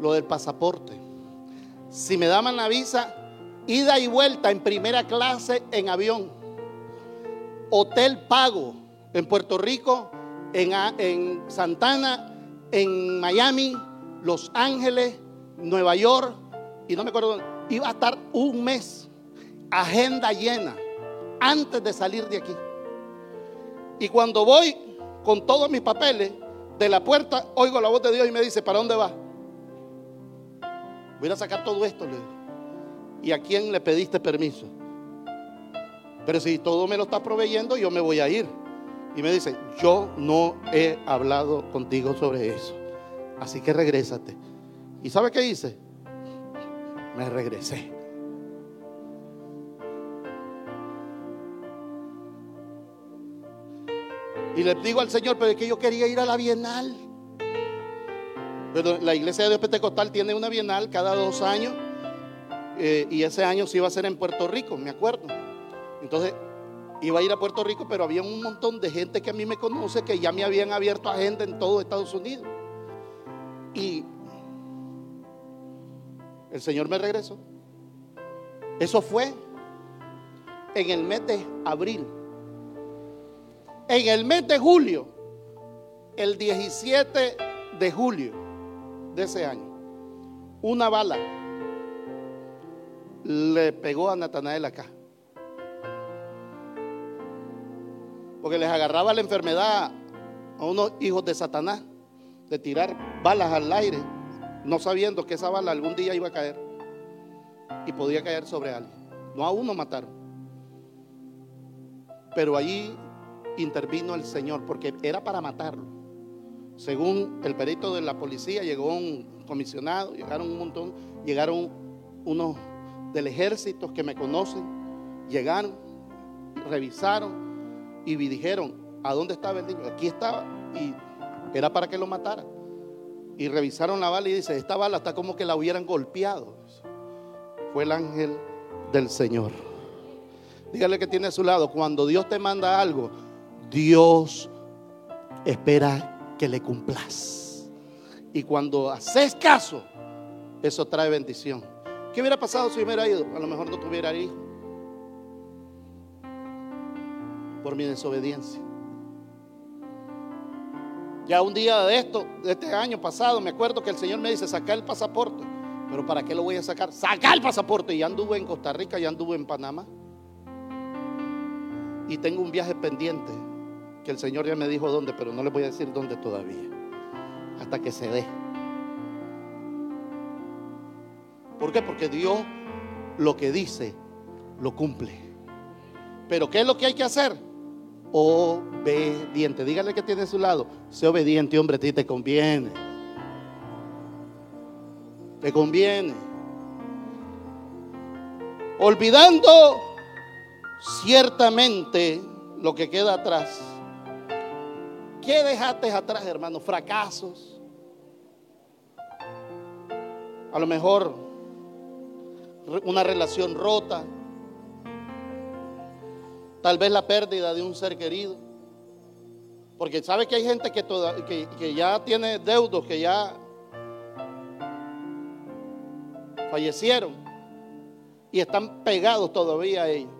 lo del pasaporte. Si me daban la visa, ida y vuelta en primera clase en avión, hotel pago en Puerto Rico, en, en Santana, en Miami, Los Ángeles, Nueva York, y no me acuerdo, iba a estar un mes agenda llena antes de salir de aquí. Y cuando voy con todos mis papeles de la puerta, oigo la voz de Dios y me dice, ¿para dónde va? Voy a sacar todo esto. ¿Y a quién le pediste permiso? Pero si todo me lo está proveyendo, yo me voy a ir. Y me dice, yo no he hablado contigo sobre eso. Así que regrésate. ¿Y sabe qué hice? Me regresé. Y le digo al Señor, pero es que yo quería ir a la Bienal. Pero la iglesia de Dios Pentecostal tiene una Bienal cada dos años. Eh, y ese año sí iba a ser en Puerto Rico, me acuerdo. Entonces, Iba a ir a Puerto Rico, pero había un montón de gente que a mí me conoce que ya me habían abierto agenda en todo Estados Unidos. Y el Señor me regresó. Eso fue en el mes de abril. En el mes de julio, el 17 de julio de ese año, una bala le pegó a Natanael acá. Porque les agarraba la enfermedad a unos hijos de Satanás de tirar balas al aire, no sabiendo que esa bala algún día iba a caer y podía caer sobre alguien. No a uno mataron. Pero allí intervino el Señor porque era para matarlo. Según el perito de la policía, llegó un comisionado, llegaron un montón, llegaron unos del ejército que me conocen, llegaron, revisaron y dijeron, ¿a dónde estaba el niño? Aquí estaba y era para que lo matara. Y revisaron la bala y dice, esta bala está como que la hubieran golpeado. Fue el ángel del Señor. Dígale que tiene a su lado, cuando Dios te manda algo, Dios espera que le cumplas. Y cuando haces caso, eso trae bendición. ¿Qué hubiera pasado si hubiera ido? A lo mejor no tuviera hijo. Por mi desobediencia. Ya un día de esto, de este año pasado, me acuerdo que el Señor me dice, saca el pasaporte. Pero ¿para qué lo voy a sacar? Saca el pasaporte. Y anduve en Costa Rica, ya anduve en Panamá. Y tengo un viaje pendiente, que el Señor ya me dijo dónde, pero no le voy a decir dónde todavía. Hasta que se dé. ¿Por qué? Porque Dios lo que dice, lo cumple. Pero ¿qué es lo que hay que hacer? Obediente. Dígale que tiene a su lado. Sé obediente, hombre, a ti te conviene. Te conviene. Olvidando ciertamente lo que queda atrás. ¿Qué dejaste atrás, hermano? Fracasos. A lo mejor una relación rota, tal vez la pérdida de un ser querido. Porque sabe que hay gente que, que, ya tiene deudos, que ya fallecieron y están pegados todavía a ellos.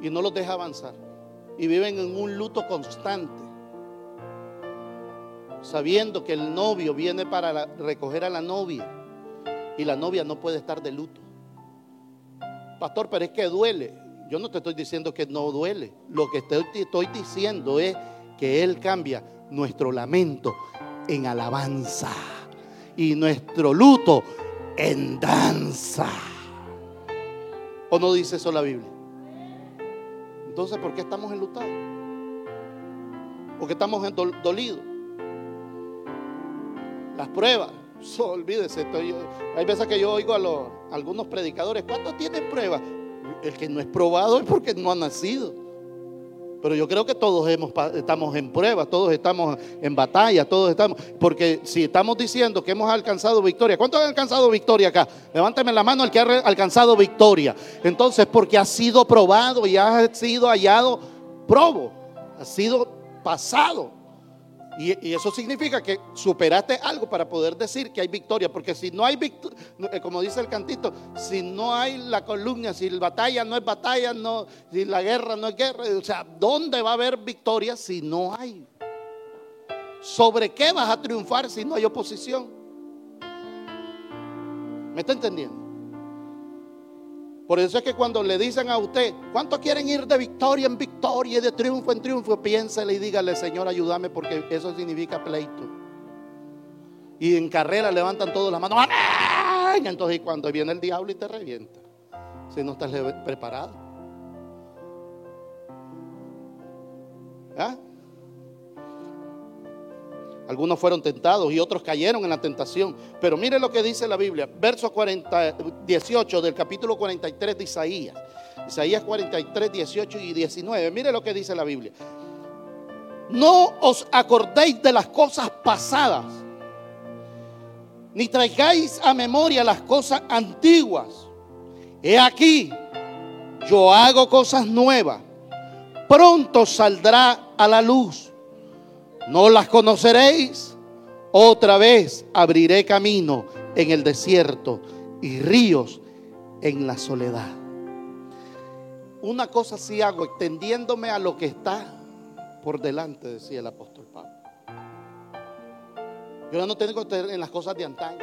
Y no los deja avanzar. Y viven en un luto constante. Sabiendo que el novio viene para recoger a la novia y la novia no puede estar de luto. Pastor, pero es que duele. Yo no te estoy diciendo que no duele. Lo que te estoy diciendo es que Él cambia nuestro lamento en alabanza y nuestro luto en danza. ¿O no dice eso la Biblia? Entonces, ¿por qué estamos enlutados? ¿Por qué estamos dolidos? Las pruebas (laughs) olvídese, estoy, hay veces que yo oigo a, algunos predicadores, ¿cuánto tienen pruebas? El que no es probado es porque no ha nacido. Pero yo creo que todos hemos, estamos en pruebas, todos estamos en batalla, todos estamos. Porque si estamos diciendo que hemos alcanzado victoria, ¿cuántos han alcanzado victoria acá? Levánteme la mano el que ha alcanzado victoria. Entonces, porque ha sido probado y ha sido hallado probo, ha sido pasado. Y, eso significa que superaste algo para poder decir que hay victoria. Porque si no hay victoria, eh, como dice el cantito, si no hay la columna, si la batalla no es batalla, no, si la guerra no es guerra, o sea, ¿dónde va a haber victoria si no hay? ¿Sobre qué vas a triunfar si no hay oposición? ¿Me está entendiendo? Por eso es que cuando le dicen a usted, ¿cuántos quieren ir de victoria en victoria y de triunfo en triunfo? Piénsele y dígale, Señor, ayúdame porque eso significa pleito. Y en carrera levantan todas las manos. ¡Amén! Entonces cuando viene el diablo y te revienta, si no estás preparado. ¿Ah? Algunos fueron tentados y otros cayeron en la tentación. Pero mire lo que dice la Biblia, verso 40, 18 del capítulo 43 de Isaías. Isaías 43, 18 y 19. Mire lo que dice la Biblia. No os acordéis de las cosas pasadas, ni traigáis a memoria las cosas antiguas. He aquí, yo hago cosas nuevas. Pronto saldrá a la luz. No las conoceréis. Otra vez abriré camino en el desierto y ríos en la soledad. Una cosa sí hago, extendiéndome a lo que está por delante, decía el apóstol Pablo. Yo no tengo que en las cosas de antaño.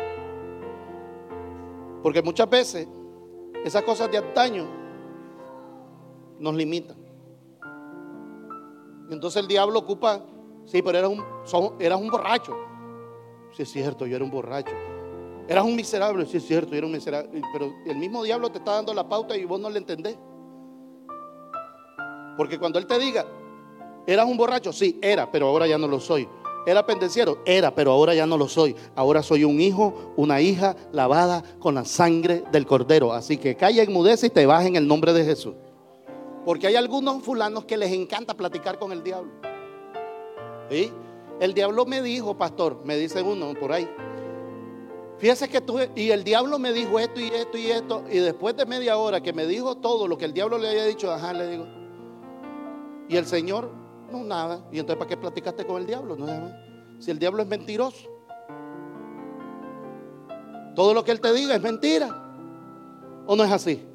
Porque muchas veces esas cosas de antaño nos limitan. Entonces el diablo ocupa, sí, pero eras un, eras un borracho. Sí, es cierto, yo era un borracho. Eras un miserable, sí, es cierto, yo era un miserable. Pero el mismo diablo te está dando la pauta y vos no le entendés. Porque cuando él te diga, eras un borracho, sí, era, pero ahora ya no lo soy. Era pendenciero, era, pero ahora ya no lo soy. Ahora soy un hijo, una hija lavada con la sangre del cordero. Así que calla, enmudece y te vas en el nombre de Jesús. Porque hay algunos fulanos que les encanta platicar con el diablo. El diablo me dijo, pastor, me dice uno por ahí. Fíjese que tú, y el diablo me dijo esto y esto y esto. Y después de media hora que me dijo todo lo que el diablo le había dicho, ajá, le digo. Y el Señor, no, nada. Y entonces, ¿para qué platicaste con el diablo? No, si el diablo es mentiroso. Todo lo que él te diga es mentira. ¿O no es así?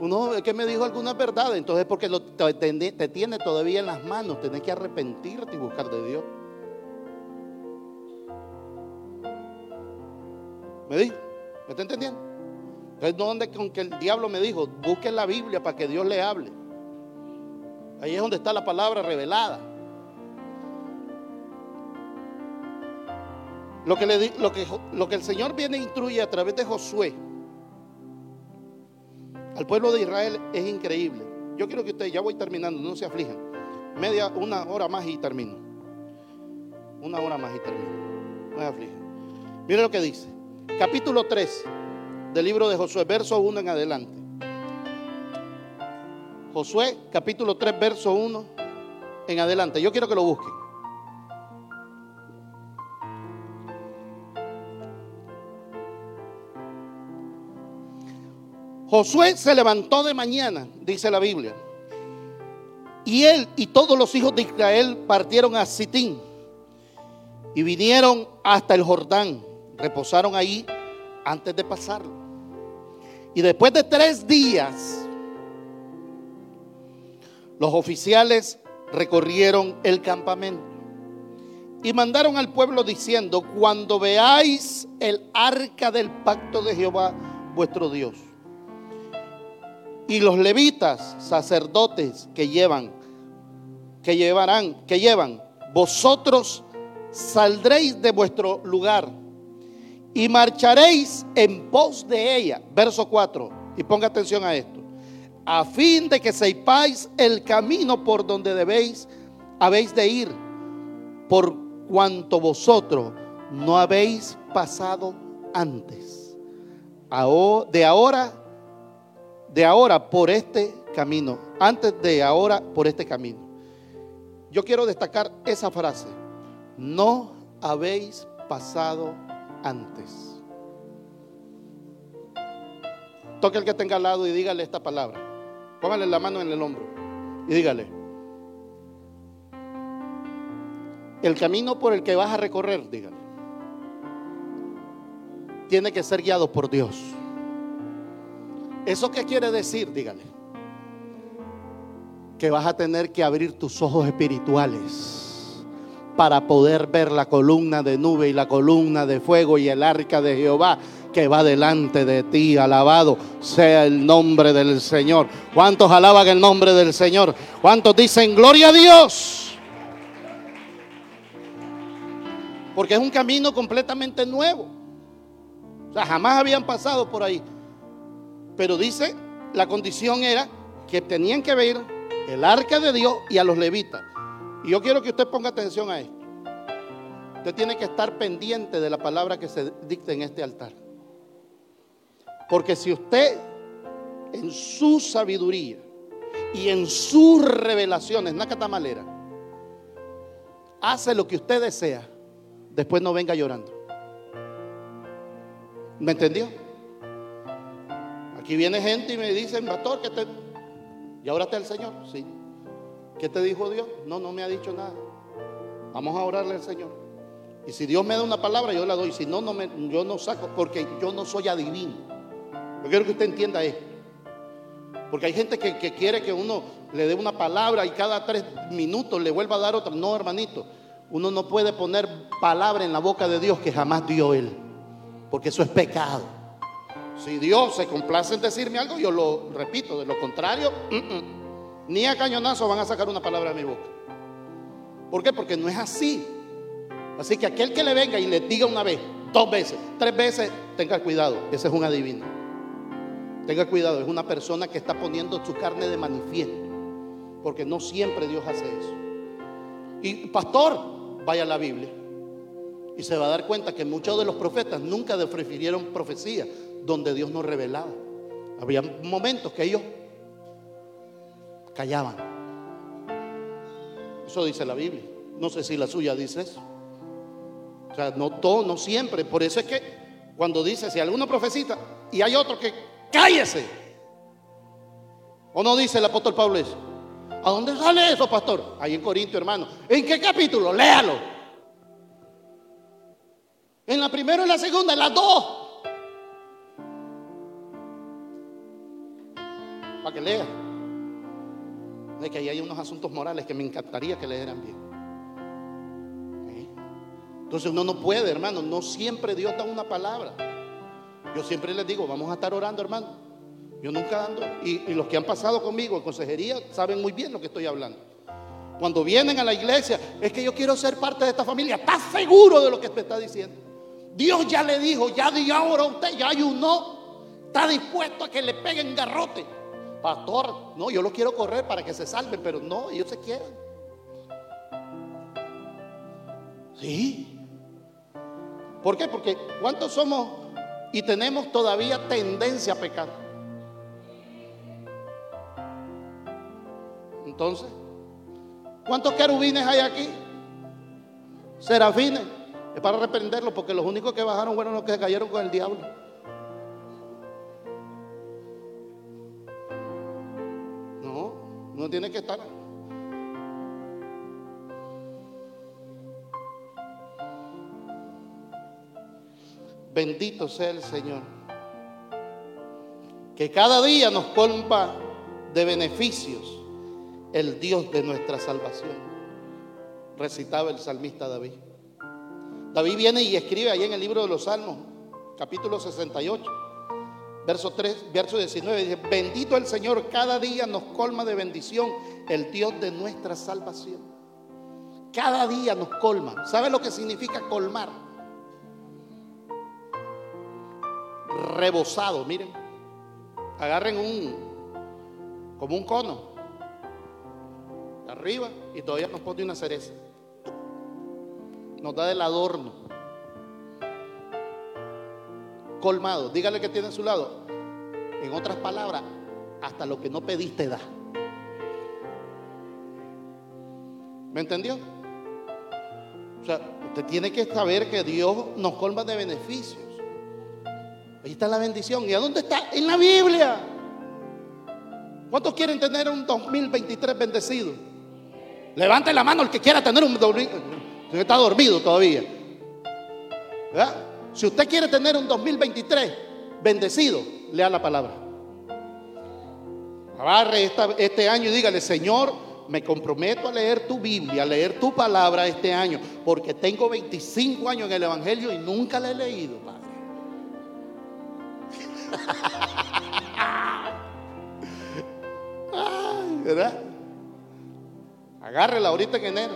No, es que me dijo alguna verdad. Entonces, porque te, tiene todavía en las manos, tenés que arrepentirte y buscar de Dios. ¿Me dijo? ¿Me está entendiendo? Entonces, ¿dónde con que el diablo me dijo? Busque la Biblia para que Dios le hable. Ahí es donde está la palabra revelada. Lo que el Señor viene e instruye a través de Josué al pueblo de Israel es increíble. Yo quiero que ustedes, ya voy terminando, no se aflijan. Media, una hora más y termino. Una hora más y termino. No se aflijan. Mire lo que dice. Capítulo 3 del libro de Josué, verso 1 en adelante. Josué, capítulo 3, verso 1 en adelante. Yo quiero que lo busquen. Josué se levantó de mañana, dice la Biblia. Y él y todos los hijos de Israel partieron a Sitín y vinieron hasta el Jordán. Reposaron ahí antes de pasarlo. Y después de tres días, los oficiales recorrieron el campamento y mandaron al pueblo diciendo, cuando veáis el arca del pacto de Jehová, vuestro Dios, y los levitas, sacerdotes que llevan, que llevarán, que llevan, vosotros saldréis de vuestro lugar y marcharéis en pos de ella. Verso 4. Y ponga atención a esto. A fin de que sepáis el camino por donde debéis, habéis de ir, por cuanto vosotros no habéis pasado antes. De ahora de ahora por este camino, antes de ahora por este camino. Yo quiero destacar esa frase, no habéis pasado antes. Toque el que tenga al lado y dígale esta palabra. Póngale la mano en el hombro y dígale. El camino por el que vas a recorrer, dígale, tiene que ser guiado por Dios. ¿Eso qué quiere decir? Dígale. Que vas a tener que abrir tus ojos espirituales para poder ver la columna de nube y la columna de fuego y el arca de Jehová que va delante de ti. Alabado sea el nombre del Señor. ¿Cuántos alaban el nombre del Señor? ¿Cuántos dicen gloria a Dios? Porque es un camino completamente nuevo. O sea, jamás habían pasado por ahí. Pero dice, la condición era que tenían que ver el arca de Dios y a los levitas. Y yo quiero que usted ponga atención a esto. Usted tiene que estar pendiente de la palabra que se dicta en este altar. Porque si usted en su sabiduría y en sus revelaciones, Nacatamalera, hace lo que usted desea, después no venga llorando. ¿Me entendió? Aquí viene gente y me dicen, pastor, que te... ¿Y ahora está el Señor? Sí. ¿Qué te dijo Dios? No, no me ha dicho nada. Vamos a orarle al Señor. Y si Dios me da una palabra, yo la doy. Si no, no me, yo no saco, porque yo no soy adivino. Yo quiero que usted entienda esto. Porque hay gente que, que quiere que uno le dé una palabra y cada tres minutos le vuelva a dar otra. No, hermanito. Uno no puede poner palabra en la boca de Dios que jamás dio Él. Porque eso es pecado. Si Dios se complace en decirme algo, yo lo repito. De lo contrario, mm, mm, ni a cañonazo van a sacar una palabra de mi boca. ¿Por qué? Porque no es así. Así que aquel que le venga y le diga una vez, dos veces, tres veces, tenga cuidado. Ese es un adivino. Tenga cuidado, es una persona que está poniendo su carne de manifiesto. Porque no siempre Dios hace eso. Y pastor, vaya a la Biblia. Y se va a dar cuenta que muchos de los profetas nunca refirieron profecía donde Dios no revelaba. Había momentos que ellos callaban. Eso dice la Biblia. No sé si la suya dice eso. O sea, no todo, no siempre. Por eso es que cuando dice, si alguna profecita y hay otro que cállese. ¿O no dice el apóstol Pablo eso? ¿A dónde sale eso, pastor? Ahí en Corintio, hermano. ¿En qué capítulo? Léalo. En la primera y la segunda, en las dos. Que lea. De que ahí hay unos asuntos morales que me encantaría que leyeran bien. Entonces uno no puede, hermano. No siempre Dios da una palabra. Yo siempre les digo, vamos a estar orando, hermano. Yo nunca ando. Y, los que han pasado conmigo en consejería saben muy bien lo que estoy hablando. Cuando vienen a la iglesia, es que yo quiero ser parte de esta familia. ¿Estás seguro de lo que te está diciendo? Dios ya le dijo, ya dio ahora usted, ya ayunó. Está dispuesto a que le peguen garrote. Pastor, no, yo lo quiero correr para que se salven, pero no, ellos se quieren. Sí. ¿Por qué? Porque ¿cuántos somos y tenemos todavía tendencia a pecar? Entonces, ¿cuántos querubines hay aquí? Serafines. Es para reprenderlos porque los únicos que bajaron fueron los que cayeron con el diablo. No, no tiene que estar. Bendito sea el Señor. Que cada día nos colma de beneficios el Dios de nuestra salvación. Recitaba el salmista David. David viene y escribe ahí en el libro de los Salmos, capítulo 68, verso 3, verso 19, dice, bendito el Señor, cada día nos colma de bendición el Dios de nuestra salvación. Cada día nos colma. ¿Sabe lo que significa colmar? Rebosado, miren. Agarren un, como un cono, arriba y todavía nos pone una cereza nos da del adorno. Colmado. Dígale que tiene a su lado. En otras palabras, hasta lo que no pediste da. ¿Me entendió? O sea, usted tiene que saber que Dios nos colma de beneficios. Ahí está la bendición. ¿Y a dónde está? En la Biblia. ¿Cuántos quieren tener un 2023 bendecido? Levante la mano el que quiera tener un está dormido todavía. Si usted quiere tener un 2023 bendecido, lea la palabra. Agarre este año y dígale, Señor, me comprometo a leer tu Biblia, a leer tu palabra este año, porque tengo 25 años en el Evangelio y nunca la he leído, Padre. ¿Verdad? Agárrela ahorita en enero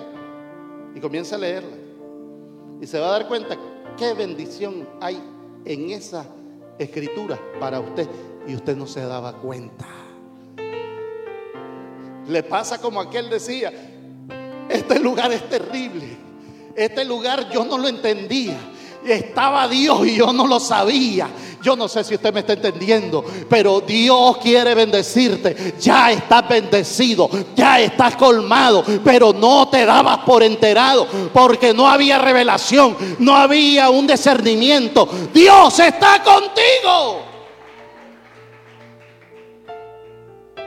y comienza a leerla. Y se va a dar cuenta qué bendición hay en esa escritura para usted y usted no se daba cuenta. Le pasa como aquel decía, este lugar es terrible, este lugar yo no lo entendía. Estaba Dios y yo no lo sabía. Yo no sé si usted me está entendiendo, pero Dios quiere bendecirte. Ya estás bendecido, ya estás colmado, pero no te dabas por enterado porque no había revelación, no había un discernimiento. Dios está contigo.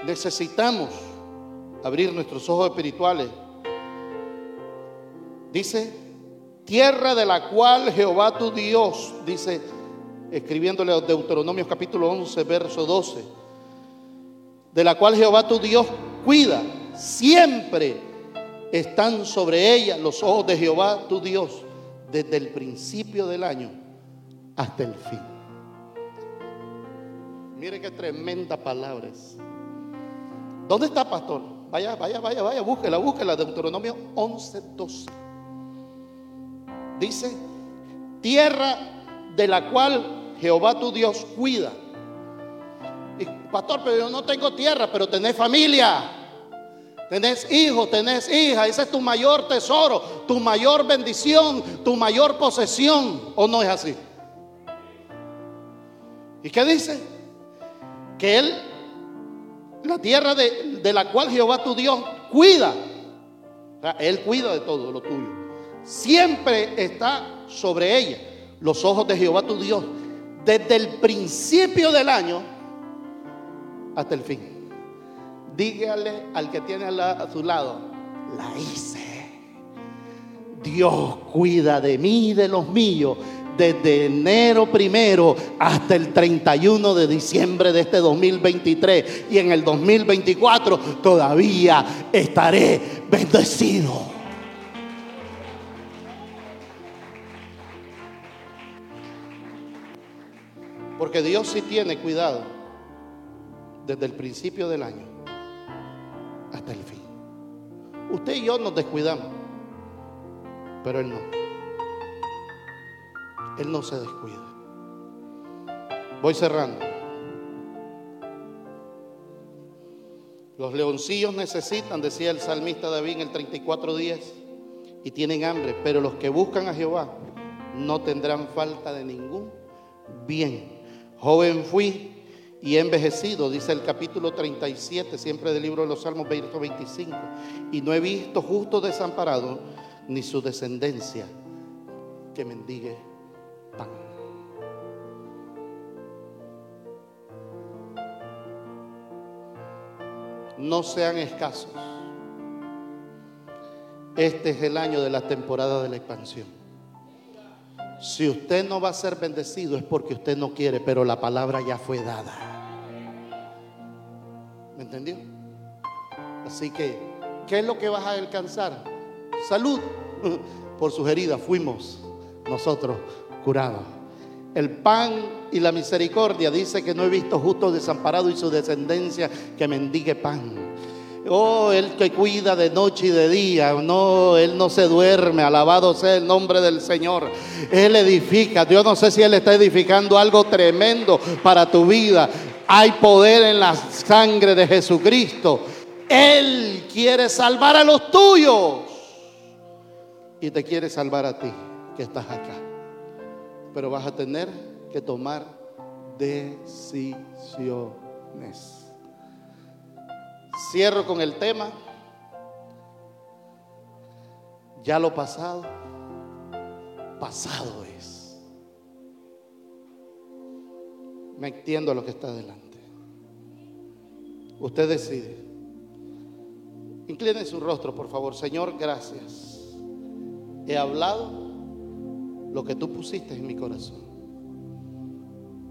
necesitamos abrir nuestros ojos espirituales. Dice, tierra de la cual Jehová tu Dios, dice, escribiéndole a Deuteronomios capítulo 11, verso 12, de la cual Jehová tu Dios cuida, siempre están sobre ella los ojos de Jehová tu Dios, desde el principio del año hasta el fin. Mire qué tremenda palabras. ¿Dónde está, pastor? Vaya, vaya, vaya, vaya, búsquela, búsquela. Deuteronomio 11, 12. Dice, tierra de la cual Jehová tu Dios cuida. Y, pastor, pero yo no tengo tierra, pero tenés familia. Tenés hijos, tenés hija. Ese es tu mayor tesoro, tu mayor bendición, tu mayor posesión. ¿O no es así? ¿Y qué dice? Que Él, la tierra de, de la cual Jehová tu Dios cuida. Él cuida de todo lo tuyo. Siempre está sobre ella los ojos de Jehová tu Dios. Desde el principio del año hasta el fin. Dígale al que tiene a su lado, la hice. Dios cuida de mí y de los míos desde enero primero hasta el 31 de diciembre de este 2023. Y en el 2024 todavía estaré bendecido. Porque Dios sí tiene cuidado desde el principio del año hasta el fin. Usted y yo nos descuidamos, pero Él no. Él no se descuida. Voy cerrando. Los leoncillos necesitan, decía el salmista David en el 34.10, y tienen hambre, pero los que buscan a Jehová no tendrán falta de ningún bien. Joven fui y he envejecido, dice el capítulo 37, siempre del libro de los Salmos, verso 25, y no he visto justo desamparado, ni su descendencia que mendigue pan. No sean escasos. Este es el año de la temporada de la expansión. Si usted no va a ser bendecido es porque usted no quiere, pero la palabra ya fue dada. ¿Me entendió? Así que, ¿qué es lo que vas a alcanzar? Salud. (laughs) Por sus heridas fuimos nosotros curados. El pan y la misericordia dice que no he visto justo desamparado y su descendencia que mendigue pan. Oh, el que cuida de noche y de día. No, Él no se duerme. Alabado sea el nombre del Señor. Él edifica. Yo no sé si Él está edificando algo tremendo para tu vida. Hay poder en la sangre de Jesucristo. Él quiere salvar a los tuyos. Y te quiere salvar a ti que estás acá. Pero vas a tener que tomar decisiones. Cierro con el tema. Ya lo pasado, pasado es. Me entiendo a lo que está adelante. Usted decide. Incline su rostro, por favor. Señor, gracias. He hablado lo que tú pusiste en mi corazón.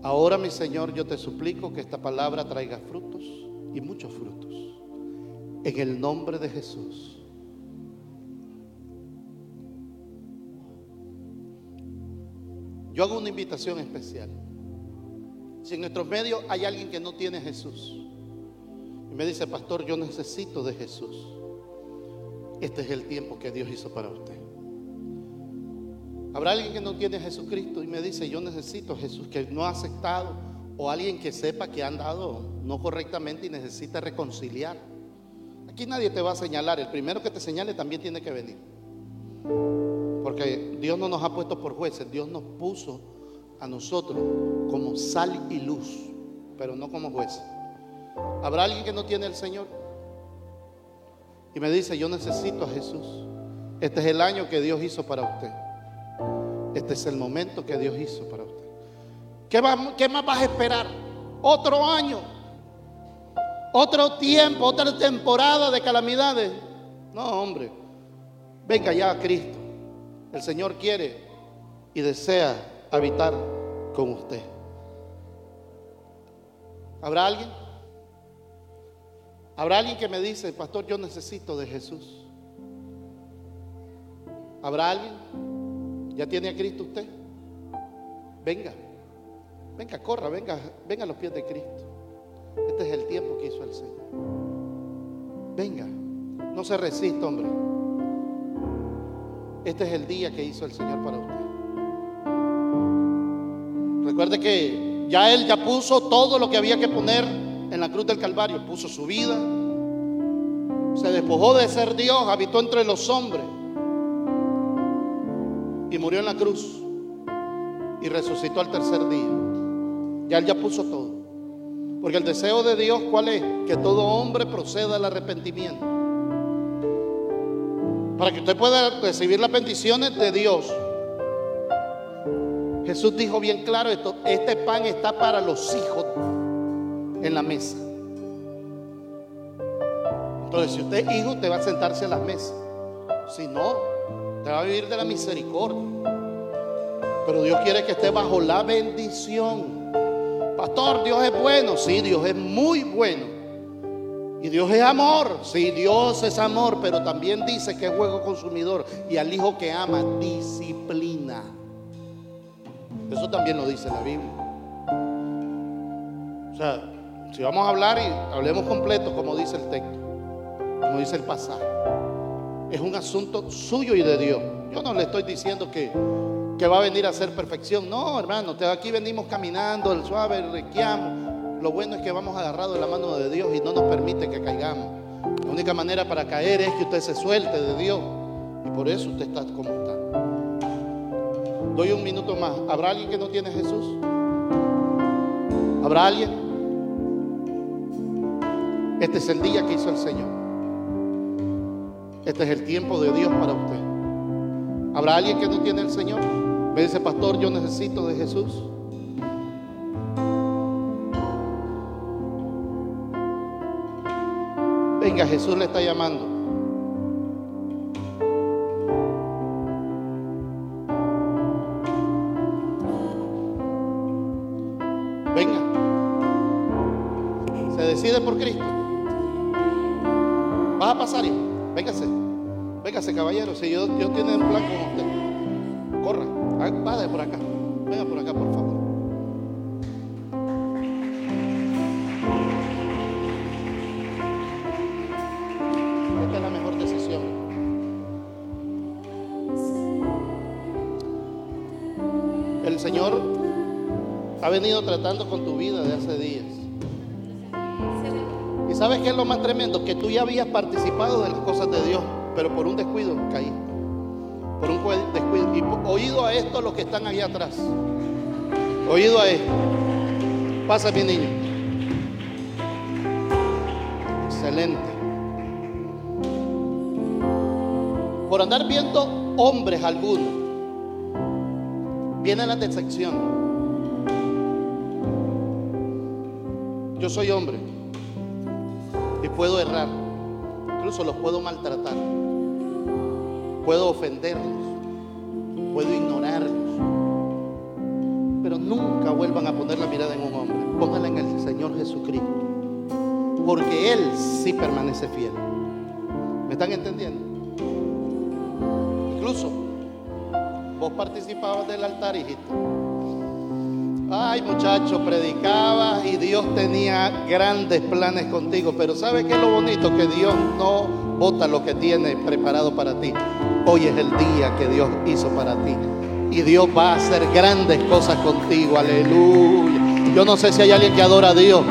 Ahora, mi Señor, yo te suplico que esta palabra traiga frutos y muchos frutos. En el nombre de Jesús. Yo hago una invitación especial. Si en nuestros medios hay alguien que no tiene Jesús y me dice, pastor, yo necesito de Jesús, este es el tiempo que Dios hizo para usted. Habrá alguien que no tiene Jesucristo y me dice, yo necesito a Jesús, que no ha aceptado, o alguien que sepa que ha andado no correctamente y necesita reconciliar. Aquí nadie te va a señalar, el primero que te señale también tiene que venir. Porque Dios no nos ha puesto por jueces, Dios nos puso a nosotros como sal y luz, pero no como jueces. ¿Habrá alguien que no tiene el Señor? Y me dice, yo necesito a Jesús. Este es el año que Dios hizo para usted. Este es el momento que Dios hizo para usted. ¿Qué, qué más vas a esperar? Otro año. Otro tiempo, otra temporada de calamidades. No, hombre. Venga ya a Cristo. El Señor quiere y desea habitar con usted. ¿Habrá alguien? ¿Habrá alguien que me dice, pastor, yo necesito de Jesús? ¿Habrá alguien? ¿Ya tiene a Cristo usted? Venga, venga, corra, venga, venga a los pies de Cristo. Este es el tiempo que hizo el Señor. Venga, no se resista, hombre. Este es el día que hizo el Señor para usted. Recuerde que ya Él ya puso todo lo que había que poner en la cruz del Calvario. Puso su vida, se despojó de ser Dios, habitó entre los hombres y murió en la cruz y resucitó al tercer día. Ya Él ya puso todo. Porque el deseo de Dios, ¿cuál es? Que todo hombre proceda al arrepentimiento. Para que usted pueda recibir las bendiciones de Dios. Jesús dijo bien claro esto, este pan está para los hijos en la mesa. Entonces, si usted es hijo, usted va a sentarse a la mesa. Si no, usted va a vivir de la misericordia. Pero Dios quiere que esté bajo la bendición. Pastor, Dios es bueno. Sí, Dios es muy bueno. Y Dios es amor. Sí, Dios es amor. Pero también dice que es juego consumidor. Y al hijo que ama, disciplina. Eso también lo dice la Biblia. O sea, si vamos a hablar y hablemos completo, como dice el texto, como dice el pasaje, es un asunto suyo y de Dios. Yo no le estoy diciendo que que va a venir a ser perfección. No, hermano, aquí venimos caminando, el suave, el requiamo. Lo bueno es que vamos agarrados de la mano de Dios y no nos permite que caigamos. La única manera para caer es que usted se suelte de Dios. Y por eso usted está como está. Doy un minuto más. ¿Habrá alguien que no tiene Jesús? ¿Habrá alguien? Este es el día que hizo el Señor. Este es el tiempo de Dios para usted. ¿Habrá alguien que no tiene el Señor? Me dice, pastor, yo necesito de Jesús. Venga, Jesús le está llamando. Venga. Se decide por Cristo. Vas a pasar. Véngase. Véngase, caballero, si yo, yo tiene un plan con usted. Vaya por acá. Venga por acá, por favor. Esta es la mejor decisión. El Señor ha venido tratando con tu vida de hace días. ¿Y sabes qué es lo más tremendo? Que tú ya habías participado de las cosas de Dios pero por un descuido caí. Por un descuido. Y oído a esto los que están ahí atrás. Oído a esto. Pasa mi niño. Excelente. Por andar viendo hombres algunos, viene la decepción. Yo soy hombre y puedo errar, incluso los puedo maltratar. Puedo ofenderlos, puedo ignorarlos, pero nunca vuelvan a poner la mirada en un hombre. Póngala en el Señor Jesucristo, porque Él sí permanece fiel. ¿Me están entendiendo? Incluso vos participabas del altar, hijito. Ay, muchacho, predicabas y Dios tenía grandes planes contigo. Pero ¿sabe qué es lo bonito? Que Dios no vota lo que tiene preparado para ti. Hoy es el día que Dios hizo para ti. Y Dios va a hacer grandes cosas contigo. Aleluya. Yo no sé si hay alguien que adora a Dios.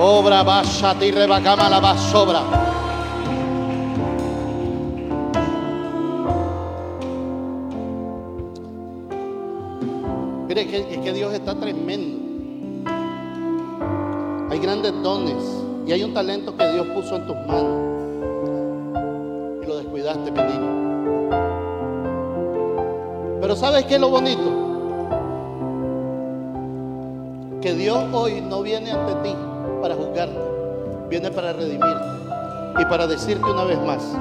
Obra, vaya, ti rebacama la sobra. Mire que, que Dios está tremendo. Hay grandes dones y hay un talento que Dios puso en tus manos cuidaste, mi. Pero ¿sabes qué es lo bonito? Que Dios hoy no viene ante ti para juzgarte. viene para redimirte y para decirte una vez más,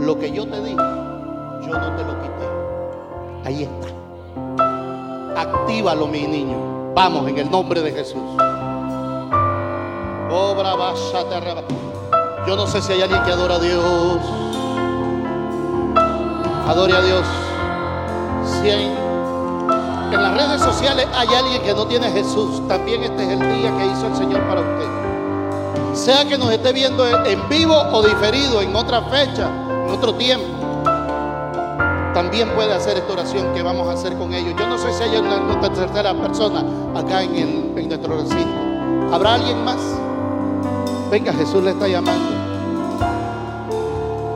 lo que yo te di, yo no te lo quité. Ahí está. Actívalo, mi niño. Vamos en el nombre de Jesús. Obra Yo no sé si hay alguien que adora a Dios. Adore a Dios. Si en, las redes sociales hay alguien que no tiene Jesús, también este es el día que hizo el Señor para usted. Sea que nos esté viendo en vivo o diferido, en otra fecha, en otro tiempo también puede hacer esta oración que vamos a hacer con ellos. Yo no sé si hay una, tercera persona acá en, el, en nuestro recinto. ¿Habrá alguien más? Venga, Jesús le está llamando.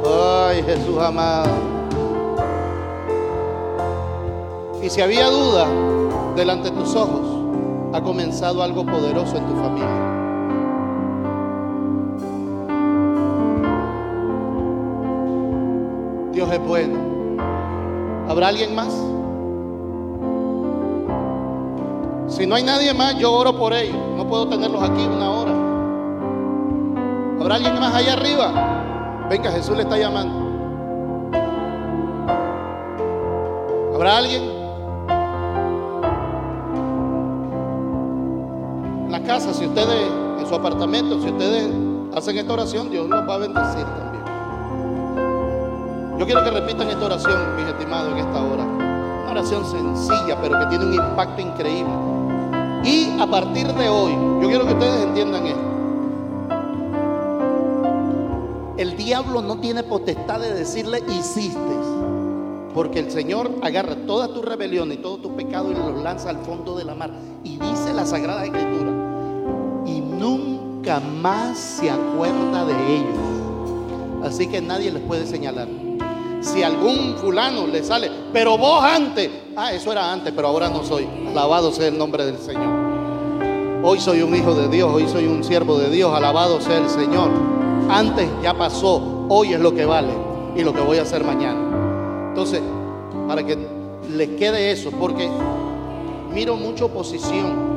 Ay, Jesús amado. Y si había duda delante de tus ojos, ha comenzado algo poderoso en tu familia. Dios es bueno. ¿Habrá alguien más? Si no hay nadie más, yo oro por ellos. No puedo tenerlos aquí una hora. ¿Habrá alguien más allá arriba? Venga, Jesús le está llamando. ¿Habrá alguien? Si ustedes, en su apartamento, si ustedes hacen esta oración, Dios los va a bendecir también. Yo quiero que repitan esta oración, mis estimados, en esta hora. Una oración sencilla, pero que tiene un impacto increíble. Y a partir de hoy, yo quiero que ustedes entiendan esto. El diablo no tiene potestad de decirle hiciste. Porque el Señor agarra toda tu rebelión y todo tu pecado y los lanza al fondo de la mar. Y dice la Sagrada Escritura. Nunca más se acuerda de ellos. Así que nadie les puede señalar. Si algún fulano le sale, pero vos antes, ah, eso era antes, pero ahora no soy. Alabado sea el nombre del Señor. Hoy soy un hijo de Dios, hoy soy un siervo de Dios, alabado sea el Señor. Antes ya pasó, hoy es lo que vale y lo que voy a hacer mañana. Entonces, para que les quede eso, porque miro mucha oposición.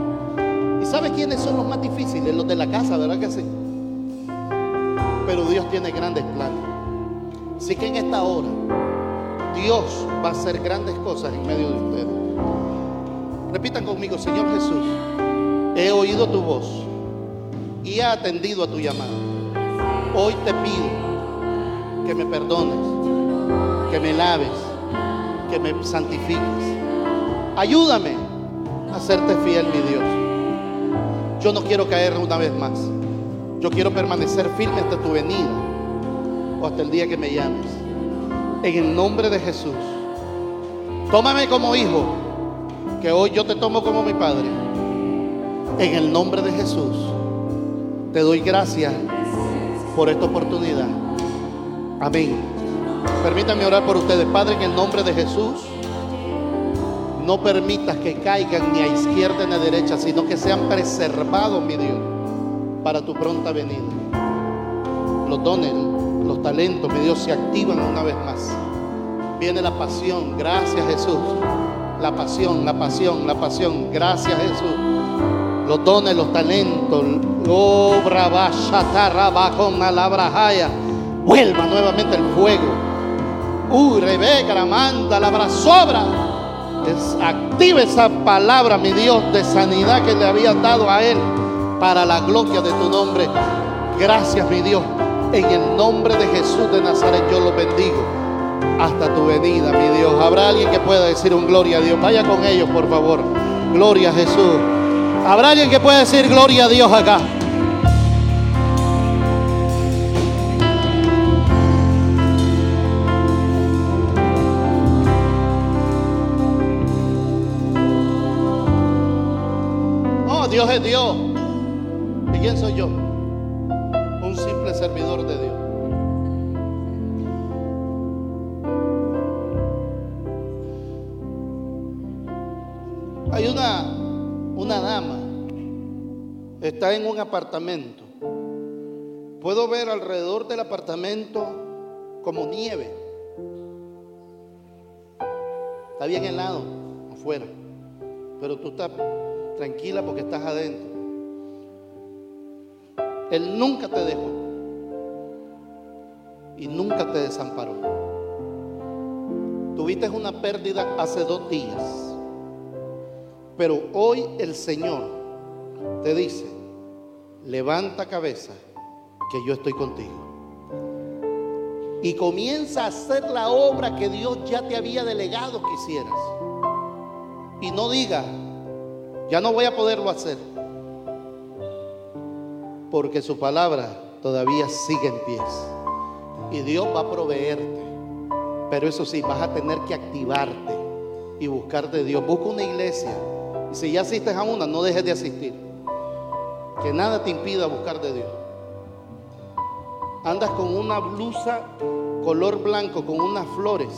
¿Y sabes quiénes son los más difíciles? Los de la casa, ¿verdad que sí? Pero Dios tiene grandes planes. Así que en esta hora Dios va a hacer grandes cosas en medio de ustedes. Repitan conmigo, Señor Jesús, he oído tu voz y he atendido a tu llamada. Hoy te pido que me perdones, que me laves, que me santifiques. Ayúdame a serte fiel, mi Dios. Yo no quiero caer una vez más. Yo quiero permanecer firme hasta tu venida o hasta el día que me llames. En el nombre de Jesús. Tómame como hijo, que hoy yo te tomo como mi padre. En el nombre de Jesús. Te doy gracias por esta oportunidad. Amén. Permítanme orar por ustedes. Padre, en el nombre de Jesús. No permitas que caigan ni a izquierda ni a derecha, sino que sean preservados, mi Dios, para tu pronta venida. Los dones, los talentos, mi Dios, se activan una vez más. Viene la pasión, gracias Jesús. La pasión, la pasión, la pasión, gracias Jesús. Los dones, los talentos, obra con la Vuelva nuevamente el fuego. Uy, Rebeca, manda, la sobra. Activa esa palabra, mi Dios, de sanidad que le había dado a él para la gloria de tu nombre. Gracias, mi Dios. En el nombre de Jesús de Nazaret yo lo bendigo hasta tu venida, mi Dios. Habrá alguien que pueda decir un gloria a Dios. Vaya con ellos, por favor. Gloria a Jesús. Habrá alguien que pueda decir gloria a Dios acá. Dios es Dios. ¿Y quién soy yo? servidor de Dios. Hay una, una dama, está en un apartamento. Puedo ver alrededor del apartamento como nieve. Está bien helado afuera, pero tú estás tranquila porque estás adentro. Él nunca te dejó. Y nunca te desamparó. Tuviste una pérdida hace dos días. Pero hoy el Señor te dice, levanta cabeza, que yo estoy contigo. Y comienza a hacer la obra que Dios ya te había delegado que hicieras. Y no diga, ya no voy a poderlo hacer. Porque su palabra todavía sigue en pies. Y Dios va a proveerte. Pero eso sí, vas a tener que activarte y buscar de Dios. Busca una iglesia. Y si ya asistes a una, no dejes de asistir. Que nada te impida buscar de Dios. Andas con una blusa color blanco, con unas flores,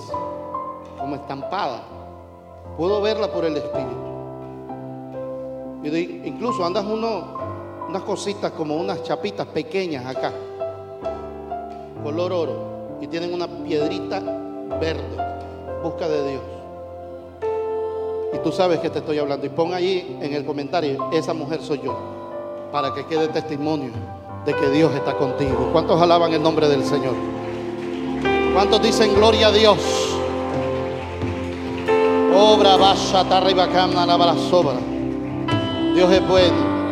como estampada. Puedo verla por el Espíritu. Incluso andas uno, unas cositas como unas chapitas pequeñas acá, color oro, y tienen una piedrita verde. Busca de Dios. Y tú sabes que te estoy hablando. Y pon ahí en el comentario, esa mujer soy yo, para que quede testimonio de que Dios está contigo. ¿Cuántos alaban el nombre del Señor? ¿Cuántos dicen gloria a Dios? Obra, vaya, bacana, la sobra. Dios es bueno.